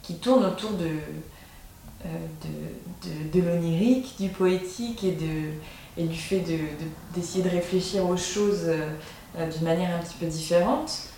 qui tourne autour euh, de, de, de, l'onirique, du poétique et, de, et du fait de, de, réfléchir aux choses euh, euh, d'une manière un petit peu différente.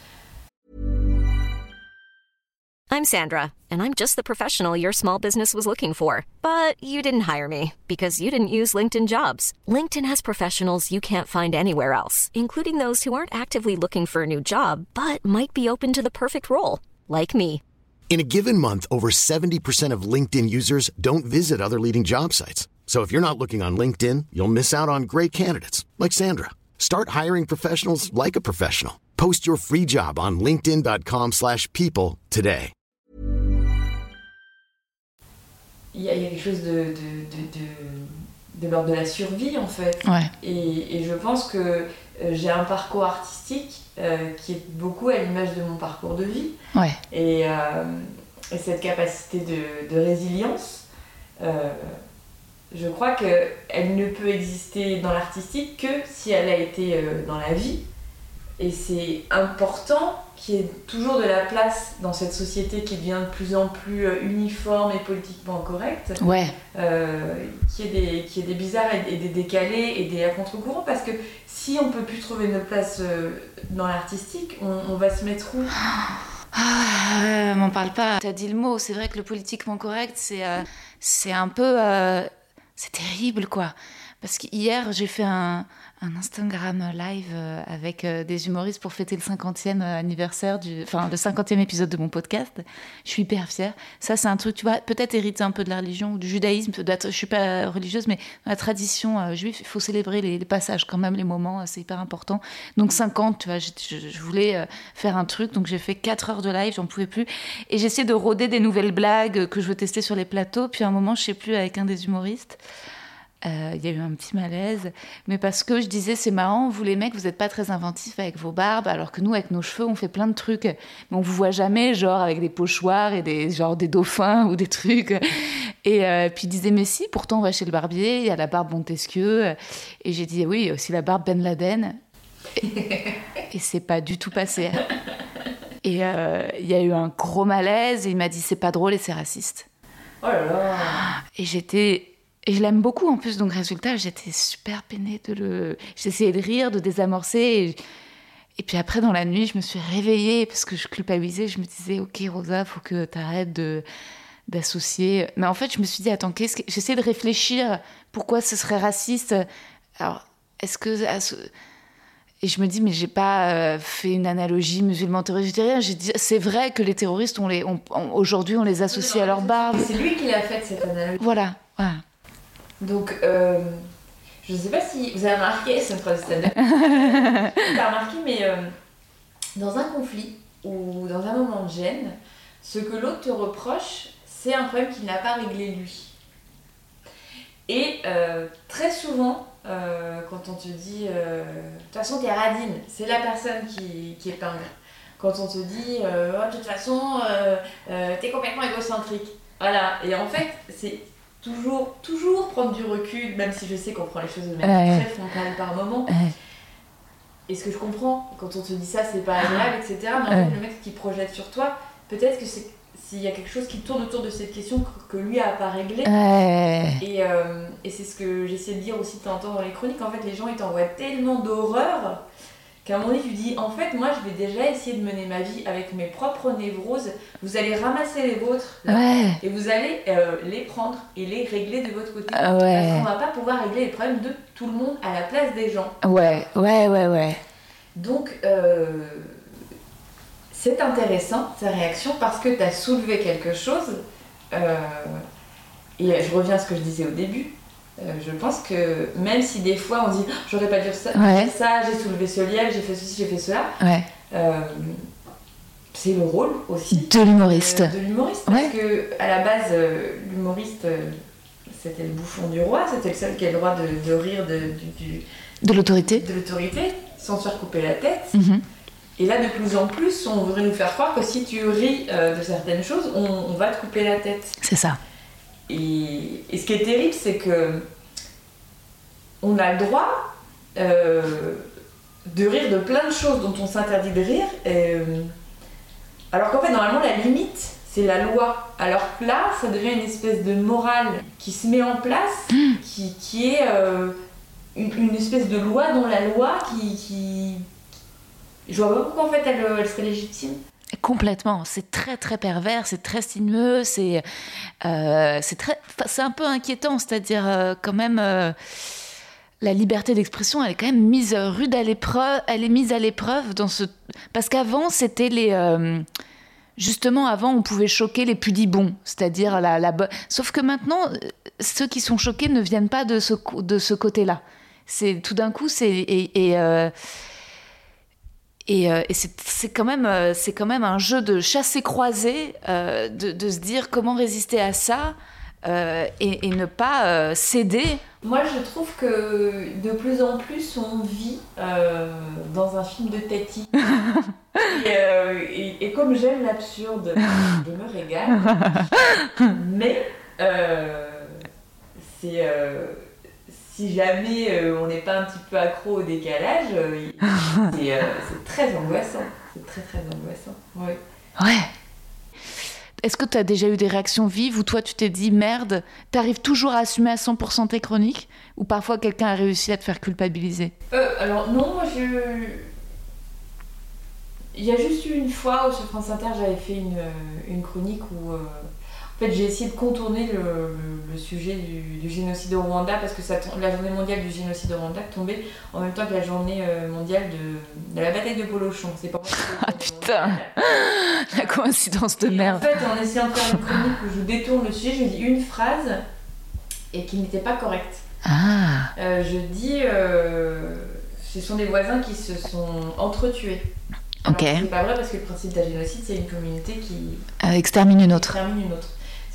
I'm Sandra, and I'm just the professional your small business was looking for. But you didn't hire me because you didn't use LinkedIn jobs. LinkedIn has professionals you can't find anywhere else, including those who aren't actively looking for a new job but might be open to the perfect role, like me. In a given month, over 70% of LinkedIn users don't visit other leading job sites. So if you're not looking on LinkedIn, you'll miss out on great candidates like Sandra. Start hiring professionals like a professional. Post your free job on linkedin.com/people today. Il y, a, il y a quelque chose de, de, de, de, de l'ordre de la survie en fait. Ouais. Et, et je pense que j'ai un parcours artistique euh, qui est beaucoup à l'image de mon parcours de vie. Ouais. Et, euh, et cette capacité de, de résilience, euh, je crois qu'elle ne peut exister dans l'artistique que si elle a été euh, dans la vie. Et c'est important qu'il y ait toujours de la place dans cette société qui devient de plus en plus euh, uniforme et politiquement correcte. Ouais. Euh, qu'il y, ait des- qu'il y ait des bizarres et, et des décalés et des à contre-courant. Parce que si on peut plus trouver notre place euh, dans l'artistique, on, on va se mettre où? Ah, m'en parle pas. T'as dit le mot, c'est vrai que le politiquement correct, c'est euh, c'est un peu. euh, c'est terrible, quoi. Parce qu'hier, j'ai fait un, Instagram live euh, avec euh, des humoristes pour fêter le 50e anniversaire, du, enfin le 50e épisode de mon podcast. Je suis hyper fière. Ça, c'est un truc, tu vois, peut-être hérité un peu de la religion du judaïsme. Je suis pas religieuse, mais dans la tradition euh, juive, il faut célébrer les, passages quand même, les moments, euh, c'est hyper important. Donc 50, tu vois, je, voulais euh, faire un truc, donc j'ai fait 4 heures de live, j'en pouvais plus. Et j'essaie de rôder des nouvelles blagues que je veux tester sur les plateaux. Puis à un moment, je sais plus, avec un des humoristes, euh, il y a eu un petit malaise. Mais parce que je disais, c'est marrant, vous les mecs, vous n'êtes pas très inventifs avec vos barbes, alors que nous, avec nos cheveux, on fait plein de trucs. Mais on vous voit jamais, genre, avec des pochoirs et des, genre, des dauphins ou des trucs. Et euh, puis il disait, mais si, pourtant, on va chez le barbier, il y a la barbe Montesquieu. Et j'ai dit, oui, il y a aussi la barbe Ben Laden. Et c'est pas du tout passé. Et euh, il y a eu un gros malaise et il m'a dit c'est pas drôle et c'est raciste. Oh là là Et j'étais et je l'aime beaucoup en plus donc résultat j'étais super peinée de le j'essayais de rire de désamorcer et, et puis après dans la nuit je me suis réveillée parce que je culpabilisais je me disais ok Rosa faut que tu arrêtes de d'associer mais en fait je me suis dit attends qu'est-ce que j'essayais de réfléchir pourquoi ce serait raciste? Alors est-ce que et je me dis, mais j'ai pas euh, fait une analogie musulman terroriste. J'ai dit rien. J'ai dit, c'est vrai que les terroristes, on les, on- on- aujourd'hui, on les associe à leur barbe. C'est lui qui l'a fait cette analogie. Voilà, voilà. Donc, euh, je ne sais pas si vous avez remarqué, c'est une phrase stand-up. Vous avez remarqué, mais euh, dans un conflit ou dans un moment de gêne, ce que l'autre te reproche, c'est un problème qu'il n'a pas réglé lui. Et euh, très souvent, euh, quand on te dit, euh, de toute façon, t'es radine, c'est la personne qui, qui épingle. Quand on te dit, Oh, de toute façon, t'es complètement égocentrique. Voilà, et en fait, c'est toujours, toujours prendre du recul, même si je sais qu'on prend les choses de manière Ouais. très frontale par moment. Ouais. Et ce que je comprends, quand on te dit ça, c'est pas agréable, etc. Mais en Ouais. fait, le mec qui projette sur toi, peut-être que c'est s'il y a quelque chose qui tourne autour de cette question que, que lui a pas réglé. Et, euh, et c'est ce que j'essaie de dire aussi de temps en temps dans les chroniques. En fait, les gens ils t'envoient tellement d'horreur qu'à un moment donné, tu dis en fait, moi je vais déjà essayer de mener ma vie avec mes propres névroses. Vous allez ramasser les vôtres là, Ouais. et vous allez euh, les prendre et les régler de votre côté. Ah ouais. Parce qu'on va pas pouvoir régler les problèmes de tout le monde à la place des gens. Ouais, ouais, ouais, ouais. Donc, euh, c'est intéressant sa réaction parce que tu as soulevé quelque chose. euh, et je reviens à ce que je disais au début. Euh, je pense que même si des fois on dit Ah, j'aurais pas dû ça, Ouais. ça, j'ai soulevé ce liège, j'ai fait ceci, j'ai fait cela, Ouais. euh, c'est le rôle aussi De l'humoriste. euh, de l'humoriste. Parce Ouais. que à la base, l'humoriste, c'était le bouffon du roi, c'était le seul qui a le droit de, de rire de, du- du- De l'autorité. de l'autorité sans se faire couper la tête. Mhm. Et là, de plus en plus, on voudrait nous faire croire que si tu ris de certaines choses, on, on va te couper la tête. C'est ça. Et, et ce qui est terrible, c'est que on a le droit euh, de rire de plein de choses dont on s'interdit de rire. euh, alors qu'en fait, normalement, la limite, c'est la loi. Alors que là, ça devient une espèce de morale qui se met en place, qui, qui est euh, une, une espèce de loi dans la loi qui. qui... Je vois pas pourquoi en fait elle, elle serait légitime. Complètement, c'est très très pervers, c'est très sinueux, c'est euh, très, c'est un peu inquiétant, c'est-à-dire euh, quand même euh, la liberté d'expression, elle est quand même mise rude à l'épreuve, elle est mise à l'épreuve dans ce, parce qu'avant c'était les, justement avant on pouvait choquer les pudibons, c'est-à-dire la, sauf que maintenant ceux qui sont choqués ne viennent pas de ce de ce côté-là, c'est tout d'un coup c'est et, et, euh, et c'est quand, même, euh, c'est quand même un jeu de chassé-croisé, euh, de, de se dire comment résister à ça euh, et, et ne pas céder. Moi, je trouve que de plus en plus, on vit dans un film de Tati. et, comme j'aime l'absurde, je me régale. Mais c'est si jamais euh, on n'est pas un petit peu accro au décalage, euh, c'est euh, c'est très angoissant. C'est très très angoissant. Ouais. Ouais. Est-ce que tu as déjà eu des réactions vives où toi tu t'es dit merde, t'arrives toujours à assumer à 100% tes chroniques ou parfois quelqu'un a réussi à te faire culpabiliser? Euh, alors non, moi je... Il y a juste eu une fois où sur France Inter j'avais fait une, une chronique où euh, en fait j'ai essayé de contourner le, le- le sujet du, du génocide au Rwanda parce que ça, la journée mondiale du génocide au Rwanda tombait en même temps que la journée euh, mondiale de, de la bataille de Polochon. C'est pas fait, Ah, putain. La coïncidence de Et En merde. fait, en essayant de faire une chronique où je détourne le sujet, je dis une phrase et qui n'était pas correcte. Ah, Euh, je dis, euh, ce sont des voisins qui se sont entretués. Alors Ok. C'est pas vrai parce que le principe d'un génocide, c'est une communauté qui euh, extermine une autre. termine une autre.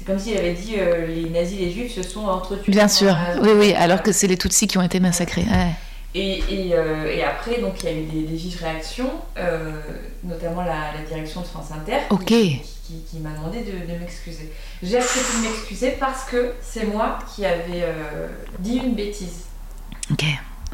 C'est comme s'il avait dit euh, les nazis, les juifs se sont entretués. Bien sûr, oui, oui, alors que c'est les Tutsis qui ont été massacrés. Ouais. Et, et, euh, et après, donc il y a eu des, des vives réactions, euh, notamment la, la direction de France Inter, qui- Ok. qui, qui- qui m'a demandé de, de m'excuser. J'ai accepté de m'excuser parce que c'est moi qui avais dit une bêtise. Ok.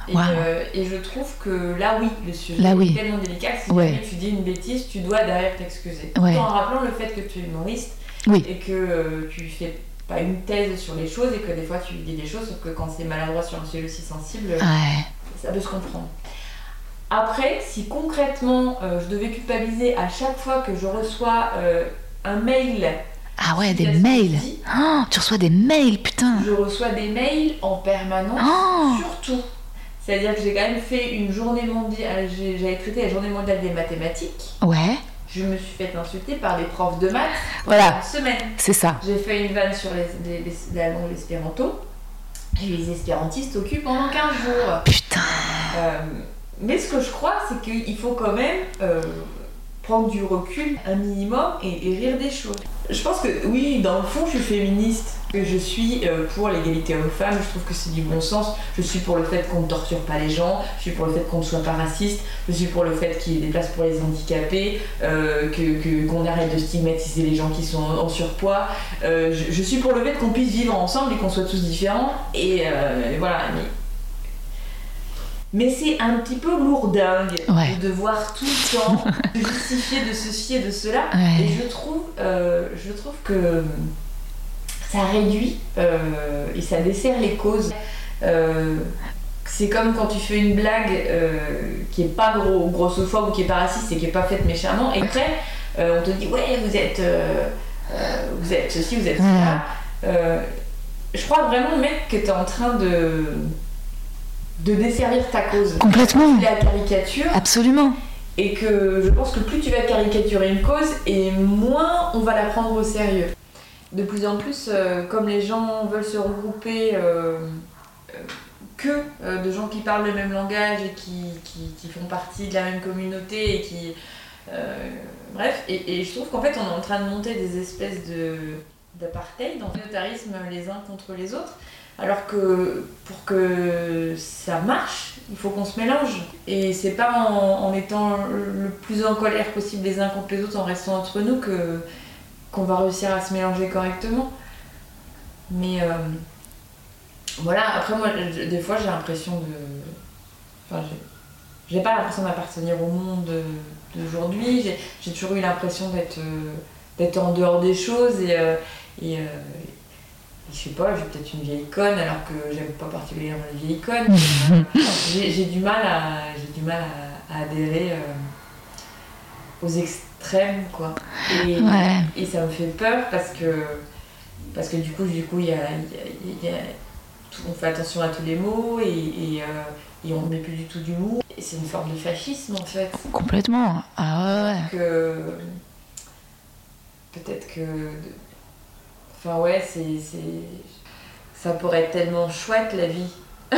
Et, euh, et je trouve que là, oui, le sujet Là, oui. est tellement délicat. Si Ouais. tu dis une bêtise, tu dois derrière t'excuser. Ouais. Tout en rappelant le fait que tu es humoriste Oui. et que euh, tu fais pas une thèse sur les choses et que des fois tu dis des choses, sauf que quand c'est maladroit sur un sujet aussi sensible, Ouais. ça peut se comprendre. Après, si concrètement euh, je devais culpabiliser à chaque fois que je reçois euh, un mail, Ah ouais, des mails. Oh, tu reçois des mails, putain. je reçois des mails en permanence. Oh, Surtout. C'est-à-dire que j'ai quand même fait une journée mondiale, j'avais traité la journée mondiale des mathématiques. ouais, Je me suis fait insulter par des profs de maths Voilà. une semaine. c'est ça. J'ai fait une vanne sur les, les- les- la langue espéranto. Les espérantistes cul pendant 15 jours. Putain. Euh, mais ce que je crois, c'est qu'il faut quand même euh, prendre du recul un minimum et, et rire des choses. Je pense que oui, dans le fond, je suis féministe. Je suis euh, pour l'égalité homme-femme, je trouve que c'est du bon sens. Je suis pour le fait qu'on ne torture pas les gens, je suis pour le fait qu'on ne soit pas raciste, je suis pour le fait qu'il y ait des places pour les handicapés, euh, qu'on arrête de stigmatiser les gens qui sont en, surpoids. Euh, je, suis pour le fait qu'on puisse vivre ensemble et qu'on soit tous différents. Et, voilà. Mais c'est un petit peu lourdingue Ouais. de devoir tout le temps se justifier de ceci et de cela. Ouais. Et je trouve, euh, je trouve que ça réduit euh, et ça dessert les causes. Euh, c'est comme quand tu fais une blague qui est pas gros, grossophobe ou qui est pas raciste et qui est pas faite méchamment. Et après, on te dit ouais vous êtes, vous êtes ceci, vous êtes cela. Je crois vraiment mec que tu es en train de de desservir ta cause. Complètement. La caricature Absolument. et que je pense que plus tu vas caricaturer une cause et moins on va la prendre au sérieux. De plus en plus, euh, comme les gens veulent se regrouper euh, euh, que euh, de gens qui parlent le même langage et qui, qui- qui font partie de la même communauté et qui... bref, et, et je trouve qu'en fait on est en train de monter des espèces de d'apartheid, dans communautarisme les uns contre les autres. Alors que pour que ça marche, il faut qu'on se mélange. Et c'est pas en, étant le plus en colère possible les uns contre les autres, en restant entre nous, qu'on va réussir à se mélanger correctement. Mais euh, voilà, après moi, des fois j'ai l'impression de. Enfin, j'ai pas l'impression d'appartenir au monde d'aujourd'hui. J'ai toujours eu l'impression d'être d'être en dehors des choses et, euh, et, je sais pas, j'ai peut-être une vieille conne alors que j'aime pas particulièrement les vieilles connes. j'ai du mal à, du mal à, adhérer euh, aux extrêmes quoi. Et, et, ça me fait peur parce que parce que du coup du coup il y a, on fait attention à tous les mots et, et, euh, et on met plus du tout d'humour. C'est une forme de fascisme en fait. Complètement. Ah ouais. Que peut-être que Enfin ouais, c'est, ça pourrait être tellement chouette la vie.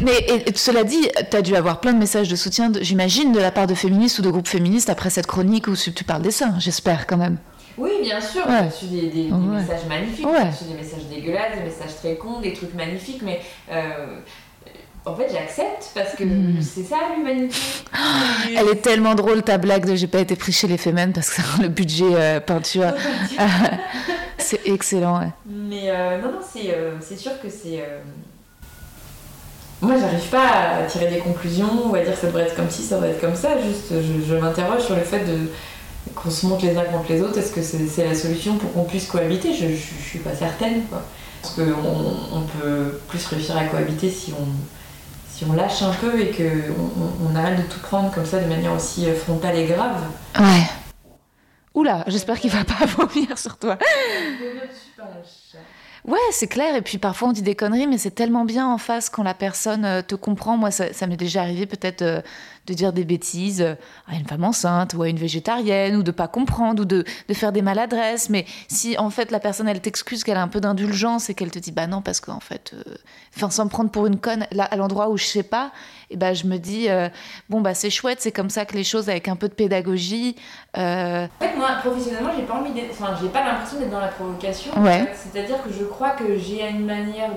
Mais cela dit, tu as dû avoir plein de messages de soutien, j'imagine, de la part de féministes ou de groupes féministes après cette chronique où tu parles des seins, j'espère quand même. Oui, bien sûr, j'ai reçu des, des, messages magnifiques, j'ai reçu des messages dégueulasses, des messages très cons, des trucs magnifiques, mais euh, en fait, j'accepte parce que hmm. c'est ça l'humanité. Elle est tellement drôle ta blague de j'ai pas été pris chez les parce que le budget euh, peinture. c'est excellent. Ouais. Mais euh, non, non, euh, c'est sûr que c'est. Moi, j'arrive pas à tirer des conclusions ou à dire ça devrait être comme ci, ça devrait être comme ça. Juste, je, m'interroge sur le fait de qu'on se monte les uns contre les autres. Est-ce que c'est la solution pour qu'on puisse cohabiter? Je, je, suis pas certaine. Quoi. Parce qu'on on peut plus réussir à cohabiter si on si on lâche un peu et qu'on on, arrête de tout prendre comme ça de manière aussi euh, frontale et grave. Ouais. Oula, j'espère qu'il va pas vomir sur toi. Ouais, c'est clair. Et puis parfois on dit des conneries, mais c'est tellement bien en face quand la personne euh, te comprend. Moi, ça, m'est déjà arrivé peut-être euh, de dire des bêtises à une femme enceinte ou à une végétarienne ou de pas comprendre ou de, de faire des maladresses. Mais si en fait la personne elle t'excuse qu'elle a un peu d'indulgence et qu'elle te dit bah non parce qu'en fait, euh, enfin sans me prendre pour une conne là à l'endroit où je sais pas, et ben je me dis euh, bon bah c'est chouette, c'est comme ça que les choses avec un peu de pédagogie. Euh... En fait moi professionnellement j'ai pas envie enfin j'ai pas l'impression d'être dans la provocation. Ouais. C'est-à-dire que je crois que j'ai une manière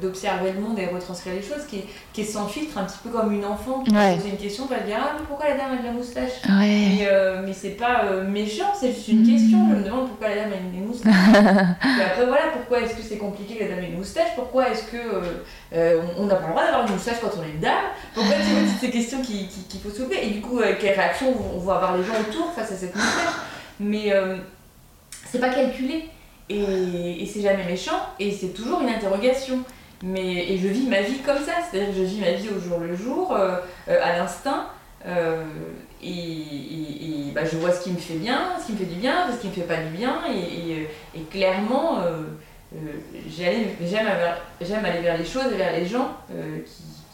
d'observer le monde et retranscrire les choses qui est, qui est sans filtre, un petit peu comme une enfant qui ouais. pose une question va dire Ah, mais pourquoi la dame a de la moustache? Ouais. Mais, euh, mais c'est pas euh, méchant, c'est juste une question. Je me demande pourquoi la dame a une moustache. et après, voilà, pourquoi est-ce que c'est compliqué que la dame ait une moustache? Pourquoi est-ce que on n'a pas le droit d'avoir une moustache quand on est une dame? Pourquoi tu vois toutes ces questions qu'il qui, faut soulever? Et du coup, quelle réaction on va avoir les gens autour face à cette moustache Mais c'est pas calculé. Et, c'est jamais méchant, et c'est toujours une interrogation. Mais, et je vis ma vie comme ça, c'est-à-dire que je vis ma vie au jour le jour, euh, euh, à l'instinct, euh, et, bah, je vois ce qui me fait bien, ce qui me fait du bien, ce qui me fait pas du bien, et, clairement, j'aime aller vers les choses et vers les gens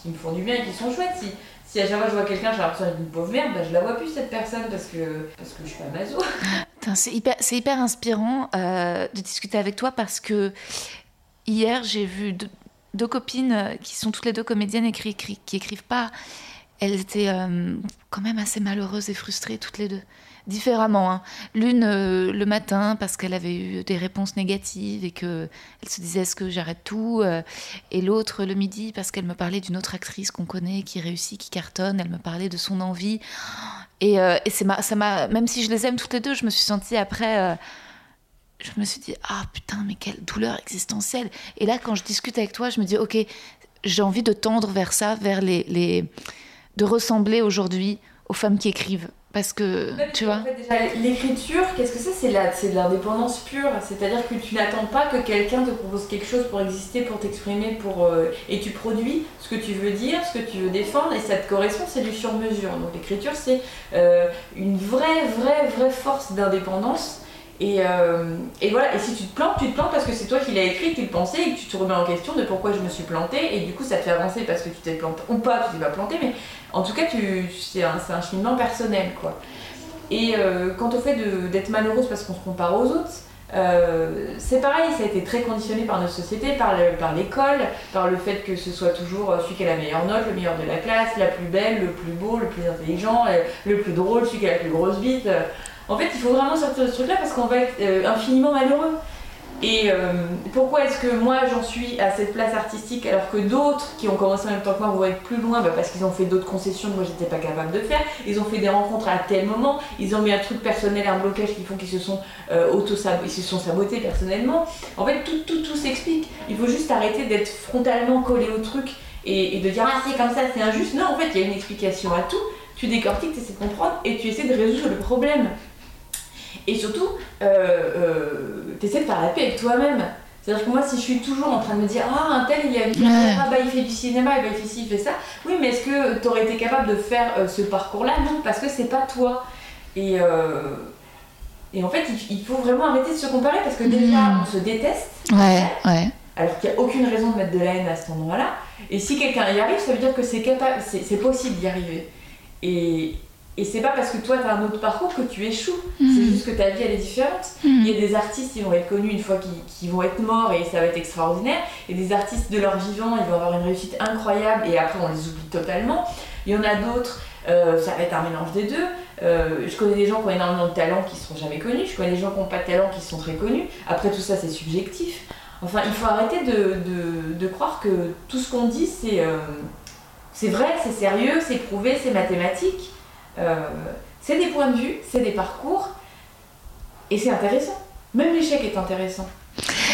qui, me font du bien et qui sont chouettes. Si à chaque fois je vois quelqu'un, j'ai l'impression d'être une pauvre merde, bah, je la vois plus cette personne parce que, parce que je suis pas maso. C'est hyper, hyper inspirant de discuter avec toi parce que hier j'ai vu deux copines euh, qui sont toutes les deux comédiennes et qui, qui, écrivent pas. Elles étaient euh, quand même assez malheureuses et frustrées toutes les deux, différemment. Hein. L'une euh, le matin parce qu'elle avait eu des réponses négatives et que elle se disait est-ce que j'arrête tout, et l'autre le midi parce qu'elle me parlait d'une autre actrice qu'on connaît qui réussit, qui cartonne. Elle me parlait de son envie. Et, et ça m'a, même si je les aime toutes les deux, je me suis sentie après je me suis dit, ah putain, mais quelle douleur existentielle. Et là, quand je discute avec toi, je me dis, ok, j'ai envie de tendre vers ça, vers les de ressembler aujourd'hui aux femmes qui écrivent. Parce que, tu vois. L'écriture, qu'est-ce que c'est? C'est de l'indépendance pure. C'est-à-dire que tu n'attends pas que quelqu'un te propose quelque chose pour exister, pour t'exprimer, pour euh, et tu produis ce que tu veux dire, ce que tu veux défendre, et ça te correspond, c'est du sur-mesure. Donc l'écriture, c'est euh, une vraie, vraie, vraie force d'indépendance euh, et, voilà, et si tu te plantes, tu te plantes parce que c'est toi qui l'as écrit, tu le pensais et que tu te remets en question de pourquoi je me suis plantée et du coup ça te fait avancer parce que tu t'es planté, ou pas, tu t'es pas planté, mais en tout cas c'est un, un, cheminement personnel quoi. Et euh, quant au fait d'être malheureuse parce qu'on se compare aux autres, euh, c'est pareil, ça a été très conditionné par notre société, par l'école, par, le fait que ce soit toujours celui qui a la meilleure note, le meilleur de la classe, la plus belle, le plus beau, le plus intelligent, le plus drôle, celui qui a la plus grosse bite. En fait, il faut vraiment sortir de ce truc-là parce qu'on va être euh, infiniment malheureux. Et euh, pourquoi est-ce que moi j'en suis à cette place artistique alors que d'autres qui ont commencé en même temps que moi vont être plus loin? Bah, Parce qu'ils ont fait d'autres concessions que moi j'étais pas capable de faire. Ils ont fait des rencontres à tel moment, ils ont mis un truc personnel, un blocage qui font qu'ils se sont euh, auto ils se sont sabotés personnellement. En fait, tout, tout, tout s'explique. Il faut juste arrêter d'être frontalement collé au truc et, et de dire ah c'est comme ça, c'est injuste. Non, en fait, il y a une explication à tout. Tu décortiques, tu essaies de comprendre et tu essaies de résoudre le problème. Et surtout, euh, euh, tu essaies de faire la paix avec toi-même. C'est-à-dire que moi, si je suis toujours en train de me dire Ah, un tel, il, a, il, Ouais. ah, bah, il fait du cinéma, et bah, il fait ci, il fait ça. Oui, mais est-ce que tu aurais été capable de faire euh, ce parcours-là? Non, parce que c'est pas toi. Et, euh, et en fait, il, il faut vraiment arrêter de se comparer parce que déjà, Mhm. on se déteste, Ouais, ouais. alors qu'il n'y a aucune raison de mettre de la haine à cet endroit-là. Et si quelqu'un y arrive, ça veut dire que c'est capable, c'est c'est possible d'y arriver. Et, et c'est pas parce que toi, tu as un autre parcours que tu échoues. C'est Mhm. juste que ta vie, elle est différente. Il y a des artistes qui vont être connus une fois qu'ils vont être morts et ça va être extraordinaire. Et des artistes de leur vivant, ils vont avoir une réussite incroyable et après on les oublie totalement. Il y en a d'autres, euh, ça va être un mélange des deux. Euh, je connais des gens qui ont énormément de talent qui seront jamais connus. Je connais des gens qui n'ont pas de talent qui sont très connus. Après tout ça, c'est subjectif. Enfin, il faut arrêter de, de- de croire que tout ce qu'on dit, c'est euh, c'est vrai, c'est sérieux, c'est prouvé, c'est mathématique. Euh, c'est des points de vue, c'est des parcours. Et c'est intéressant. Même l'échec est intéressant.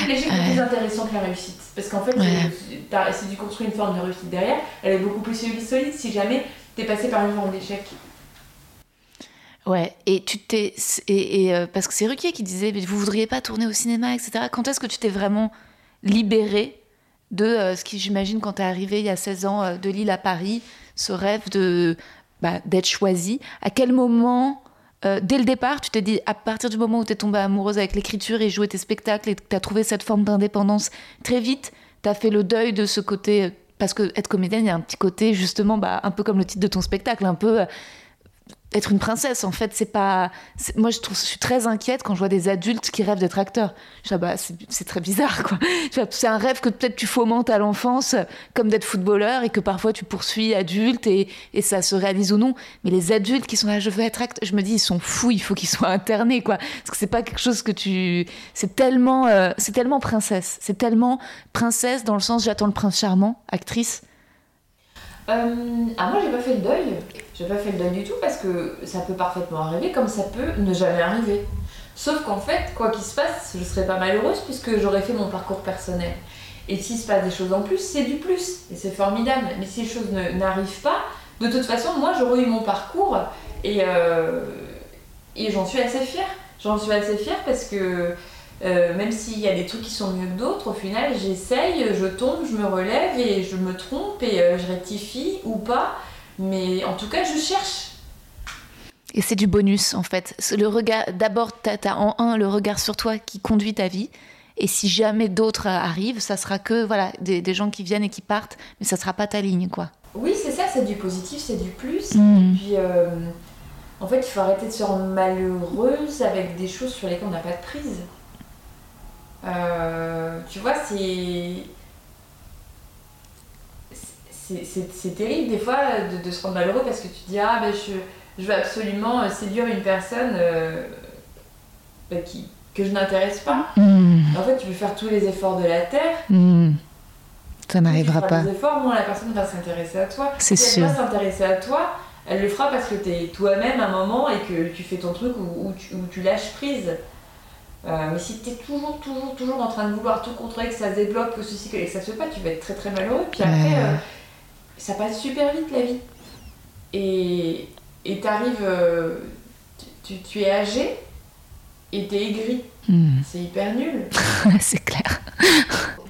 L'échec est plus intéressant que la réussite. Parce qu'en fait, Ouais. si tu construis une forme de réussite derrière, elle est beaucoup plus solide si jamais t'es passé par une forme d'échec. Ouais, et tu t'es. Et, et, euh, parce que c'est Ruquier qui disait mais Vous voudriez pas tourner au cinéma, etc. Quand est-ce que tu t'es vraiment libéré de euh, ce qui, j'imagine, quand t'es arrivé il y a 16 ans euh, de Lille à Paris, ce rêve de bah, d'être choisi À quel moment, euh, dès le départ, tu t'es dit, à partir du moment où t'es tombée amoureuse avec l'écriture et jouer tes spectacles et que t'as trouvé cette forme d'indépendance, très vite, t'as fait le deuil de ce côté. euh, Parce que être comédienne, il y a un petit côté, justement, bah, un peu comme le titre de ton spectacle, un peu. Être une princesse en fait c'est pas moi je trouve je suis très inquiète quand je vois des adultes qui rêvent d'être acteurs. Je dis, ah bah, c'est très bizarre quoi. C'est un rêve que peut-être tu fomentes à l'enfance comme d'être footballeur et que parfois tu poursuis adulte et, et ça se réalise ou non. Mais les adultes qui sont là je veux être acteur je me dis ils sont fous il faut qu'ils soient internés quoi. Parce que c'est pas quelque chose que tu c'est tellement euh, c'est tellement princesse c'est tellement princesse dans le sens j'attends le prince charmant actrice Euh, ah moi j'ai pas fait le deuil, j'ai pas fait le deuil du tout parce que ça peut parfaitement arriver comme ça peut ne jamais arriver. Sauf qu'en fait, quoi qu'il se passe, je serais pas malheureuse puisque j'aurais fait mon parcours personnel. Et s'il se passe des choses en plus, c'est du plus et c'est formidable. Mais si les choses n'arrivent pas, de toute façon, moi j'aurais eu mon parcours et, euh, et j'en suis assez fière. J'en suis assez fière parce que euh, même s'il y a des trucs qui sont mieux que d'autres, au final, j'essaye, je tombe, je me relève et je me trompe et euh, je rectifie ou pas. Mais en tout cas, je cherche. Et c'est du bonus en fait. Le regard, d'abord, t'as as en un le regard sur toi qui conduit ta vie. Et si jamais d'autres arrivent, ça sera que voilà des, des gens qui viennent et qui partent, mais ça sera pas ta ligne quoi. Oui, c'est ça, c'est du positif, c'est du plus. Mm. Puis, euh, en fait, il faut arrêter de se rendre malheureuse avec des choses sur lesquelles on n'a pas de prise. Euh, tu vois, c'est. c'est- terrible des fois de, de se rendre malheureux parce que tu dis Ah, ben je, je veux absolument euh, séduire une personne euh, ben, qui, que je n'intéresse pas. Mm. En fait, tu peux faire tous les efforts de la terre. Mm. Ça n'arrivera pas. des efforts, moins la personne va s'intéresser à toi. C'est si sûr. elle va s'intéresser à toi, elle le fera parce que tu es toi-même un moment et que tu fais ton truc tu, où tu lâches prise. Euh, mais si tu es toujours, toujours, toujours en train de vouloir tout contrôler, que ça se débloque, que ceci, que ça se fait pas, tu vas être très très malheureux. Puis après, Ouais. euh, ça passe super vite la vie. Et et t'arrives, euh, tu, tu- tu es âgé et t'es aigri. Mm. C'est hyper nul. c'est clair.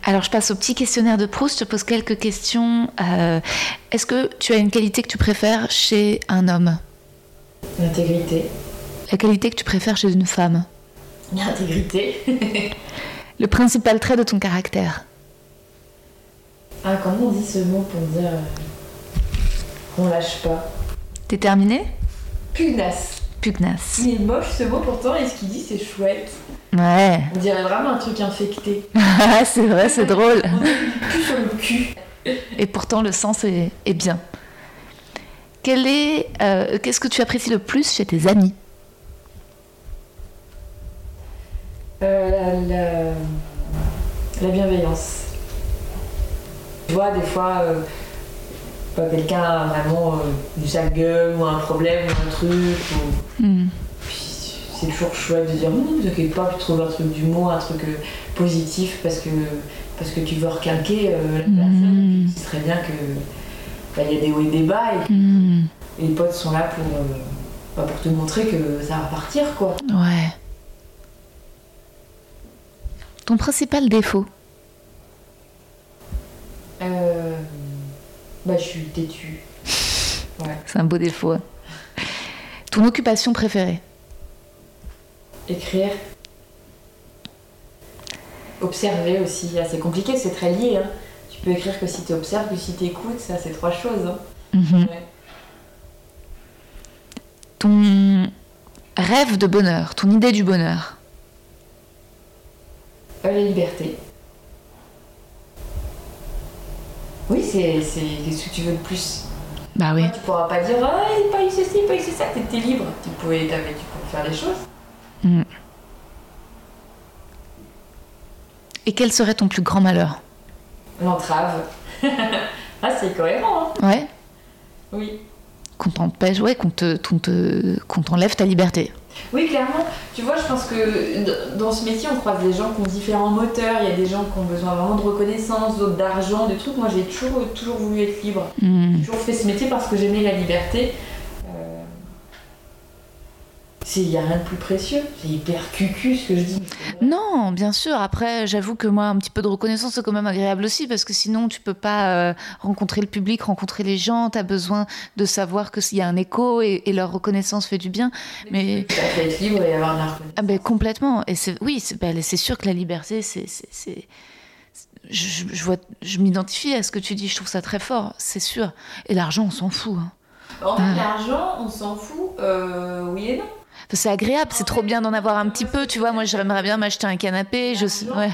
Alors je passe au petit questionnaire de Proust. Je te pose quelques questions. Euh, Est-ce que tu as une qualité que tu préfères chez un homme? L'intégrité. La qualité que tu préfères chez une femme? L'intégrité. Le principal trait de ton caractère Ah, comment on dit ce mot pour dire euh, qu'on lâche pas? Déterminé Pugnace. Pugnace. Il est moche ce mot pourtant et ce qu'il dit c'est chouette. Ouais. On dirait vraiment un truc infecté. Ah, c'est vrai, c'est drôle. On cul sur le cul. Et pourtant, le sens est, est bien. Quel est, euh, qu'est-ce que tu apprécies le plus chez tes amis? Euh, la, la bienveillance. Tu vois, des fois, euh, quelqu'un a vraiment euh, du sale gueule ou un problème ou un truc, ou- Hmm. puis c'est toujours chouette de dire non, ne t'inquiète pas, tu trouves un truc d'humour, un truc euh, positif parce que, parce que tu veux requinquer euh, la personne. Mhm. C'est très bien que bah, il y a des hauts et des bas et, Hmm. et les potes sont là pour, euh, bah, pour te montrer que ça va partir quoi. Ouais. Ton principal défaut Euh, bah, je suis têtue. Ouais. C'est un beau défaut. hein. Ton occupation préférée Écrire. Observer aussi. Ah, c'est compliqué, c'est très lié. hein. Tu peux écrire que si tu observes, que si tu écoutes, ça c'est trois choses. hein. Mhm. Ouais. Ton rêve de bonheur, ton idée du bonheur Euh, la liberté. Oui, c'est qu'est-ce que tu veux de plus. Bah oui. Tu pourras pas dire ah il pas eu ceci, pas eu ça. T'es t'es libre. Tu pouvais, tu pouvais faire des choses. Et quel serait ton plus grand malheur? L'entrave. ah c'est cohérent. hein. Ouais Oui. Qu'on t'empêche, ouais, qu'on te, qu'on te, qu'on t'enlève ta liberté. Oui, clairement. Tu vois, je pense que dans ce métier, on croise des gens qui ont différents moteurs. Il y a des gens qui ont besoin vraiment de reconnaissance, d'autres d'argent, des trucs. Moi, j'ai toujours, toujours voulu être libre. Hmm. J'ai toujours fait ce métier parce que j'aimais la liberté. C'est- Il n'y a rien de plus précieux. C'est hyper cucu ce que je dis. Non, bien sûr. Après, j'avoue que moi, un petit peu de reconnaissance, c'est quand même agréable aussi, parce que sinon, tu peux pas euh, rencontrer le public, rencontrer les gens. Tu as besoin de savoir que s'il y a un écho et, et leur reconnaissance fait du bien. Mais Ça fait être libre et avoir de la reconnaissance. ah ben, complètement. Et c'est oui, c'est ben, c'est sûr que la liberté, c'est je, je vois, je m'identifie à ce que tu dis. Je trouve ça très fort, c'est sûr. Et l'argent, on s'en fout. hein. En fait, Ah. l'argent, on s'en fout. Euh, oui et non. C'est agréable, c'est trop bien d'en avoir un petit peu. Tu vois, moi, j'aimerais bien m'acheter un canapé. Je sais, ouais.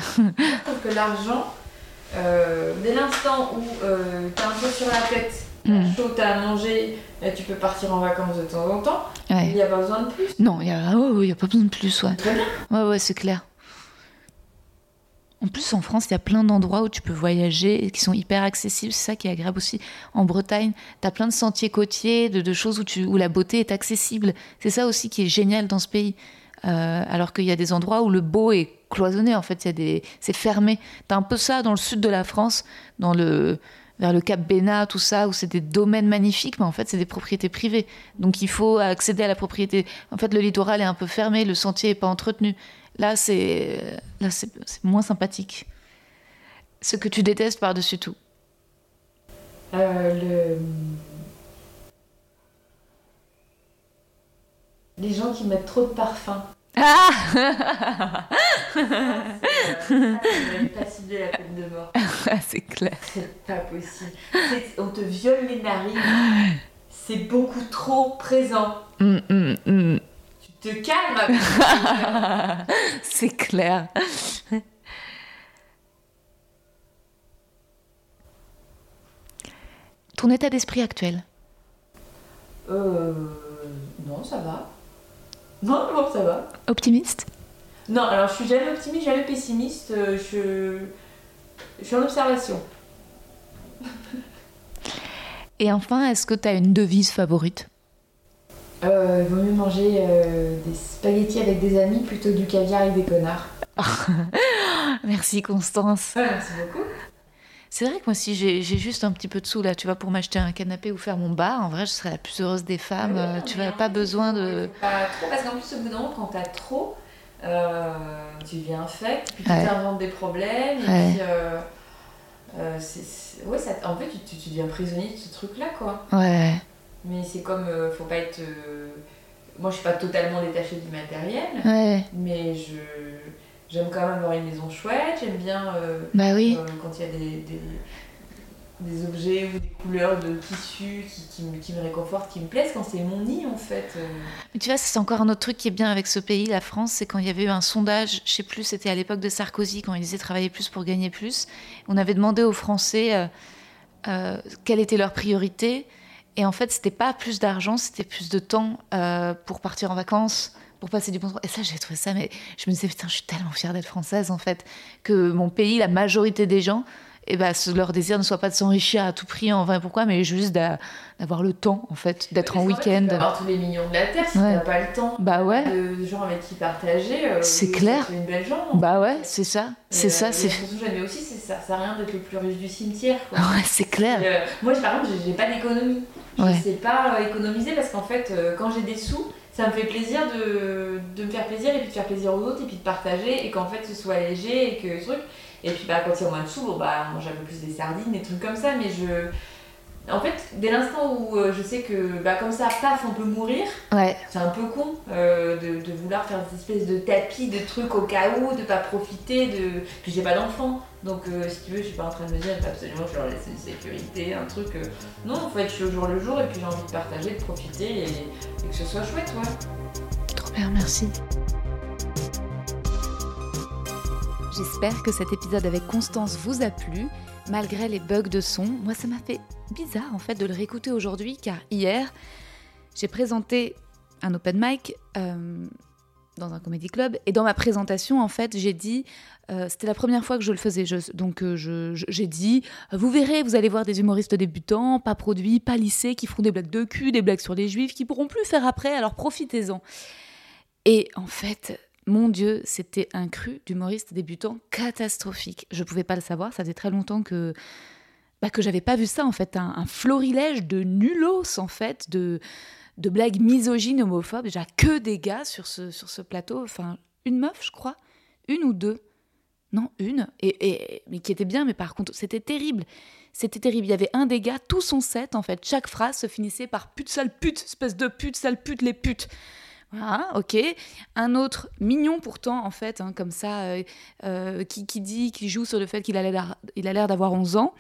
Que l'argent, euh, dès l'instant où euh, t'as un peu sur la tête, t'as Mm. chaud, t'as à manger, et tu peux partir en vacances de temps en temps, il ouais. n'y a pas besoin de plus. Non, il y a, oh, a pas besoin de plus, ouais. Très bien. Ouais, ouais, c'est clair. En plus, en France, il y a plein d'endroits où tu peux voyager et qui sont hyper accessibles. C'est ça qui est agréable aussi. En Bretagne, tu as plein de sentiers côtiers, de, choses où, tu, la beauté est accessible. C'est ça aussi qui est génial dans ce pays. Euh, alors qu'il y a des endroits où le beau est cloisonné, en fait, c'est fermé. Tu as un peu ça dans le sud de la France, vers le Cap Bénat, tout ça, où c'est des domaines magnifiques, mais en fait, c'est des propriétés privées. Donc il faut accéder à la propriété. En fait, le littoral est un peu fermé, le sentier n'est pas entretenu. Là, c'est là, c'est moins sympathique. Ce que tu détestes par-dessus tout. Euh, le... Les gens qui mettent trop de parfum. Ah Ça, c'est, euh, pas cibler la peine de mort. C'est clair. C'est pas possible. On te viole les narines. C'est beaucoup trop présent. Hum, hum, hum. Te petite. C'est clair. Ton état d'esprit actuel Euh. Non, ça va. Non, non, ça va. Optimiste Non, alors je suis jamais optimiste, jamais pessimiste. euh, Je, je suis en observation. Et enfin, est-ce que tu as une devise favorite? Il vaut mieux manger euh, des spaghettis avec des amis plutôt que du caviar avec des connards. Merci Constance. Ouais, merci beaucoup. C'est vrai que moi, si j'ai juste un petit peu de sous là, tu vois, pour m'acheter un canapé ou faire mon bar, en vrai, je serais la plus heureuse des femmes. Euh, tu en pas besoin de. Pas trop, parce qu'en plus, au bout d'un moment, quand t'as trop, euh, tu deviens infect, puis tu t'inventes des problèmes, et Ouais. puis. euh, euh, ouais, ça, en fait, tu, tu, tu deviens prisonnier de ce truc-là, quoi. Ouais. Mais c'est comme. euh, faut pas être. euh, Moi, je suis pas totalement détachée du matériel, Ouais. mais je. J'aime quand même avoir une maison chouette, j'aime bien euh, Bah oui. euh, quand il y a des, des, des objets ou des couleurs de tissu qui, qui, me, qui me réconfortent, qui me plaisent, quand c'est mon nid en fait. Mais tu vois, c'est encore un autre truc qui est bien avec ce pays, la France, c'est quand il y avait eu un sondage, je sais plus, c'était à l'époque de Sarkozy, quand il disait travailler plus pour gagner plus. On avait demandé aux Français euh, euh, quelle était leur priorité. Et en fait, c'était pas plus d'argent, c'était plus de temps euh, pour partir en vacances, pour passer du bon temps. Et ça, j'ai trouvé ça, mais je me disais, putain, je suis tellement fière d'être française, en fait, que mon pays, la majorité des gens, et ben, leur désir ne soit pas de s'enrichir à tout prix, en vrai, pourquoi, mais juste d'avoir le temps, en fait, d'être en week-end. avoir tous les millions de la terre si t'as pas le temps. Bah ouais. De gens avec qui partager. Euh, c'est clair. C'est une belle jambe. Bah ouais, c'est ça. C'est ça. C'est. Mais aussi, ça sert à rien d'être le plus riche du cimetière. Quoi. Ouais, c'est clair. Euh, moi, par exemple, j'ai pas d'économie. Je ne sais pas euh, économiser parce qu'en fait, quand j'ai des sous, ça me fait plaisir de, de, me faire plaisir et puis de faire plaisir aux autres et puis de partager et qu'en fait ce soit léger et que ce truc. Et puis bah, quand il y a moins de sous, bon, bah, on mange un peu plus des sardines, des trucs comme ça, mais je. En fait, dès l'instant où euh, je sais que bah, comme ça, paf, on peut mourir, ouais. c'est un peu con euh, de, de, vouloir faire des espèces de tapis, de trucs au cas où, de pas profiter, de. Puis j'ai pas d'enfant, donc euh, si tu veux, je suis pas en train de me dire absolument je leur laisser une sécurité, un truc. Non, en fait, je suis au jour le jour et puis j'ai envie de partager, de profiter et, que ce soit chouette, ouais. Trop bien, merci. J'espère que cet épisode avec Constance vous a plu, malgré les bugs de son. Moi, ça m'a fait bizarre en fait de le réécouter aujourd'hui, car hier, j'ai présenté un open mic euh, dans un comedy club, et dans ma présentation, en fait, j'ai dit, euh, c'était la première fois que je le faisais, donc euh, j'ai dit, vous verrez, vous allez voir des humoristes débutants, pas produits, pas lissés, qui feront des blagues de cul, des blagues sur les juifs, qui pourront plus faire après, alors profitez-en. Et en fait, mon Dieu, c'était un cru d'humoriste débutant catastrophique. Je ne pouvais pas le savoir, ça faisait très longtemps que bah, que j'avais pas vu ça en fait, un, florilège de nulos en fait, de de blagues misogynes, homophobes. Déjà que des gars sur ce sur ce plateau, enfin une meuf, je crois, une ou deux, non une, et, mais qui était bien, mais par contre c'était terrible. C'était terrible. Il y avait un gars, tout son set, en fait, chaque phrase se finissait par pute, sale pute, espèce de pute, sale pute, les putes. Ah, ok. Un autre mignon pourtant, en fait, hein, comme ça, euh, euh, qui, dit, qui joue sur le fait qu'il a l'air d'avoir 11 ans.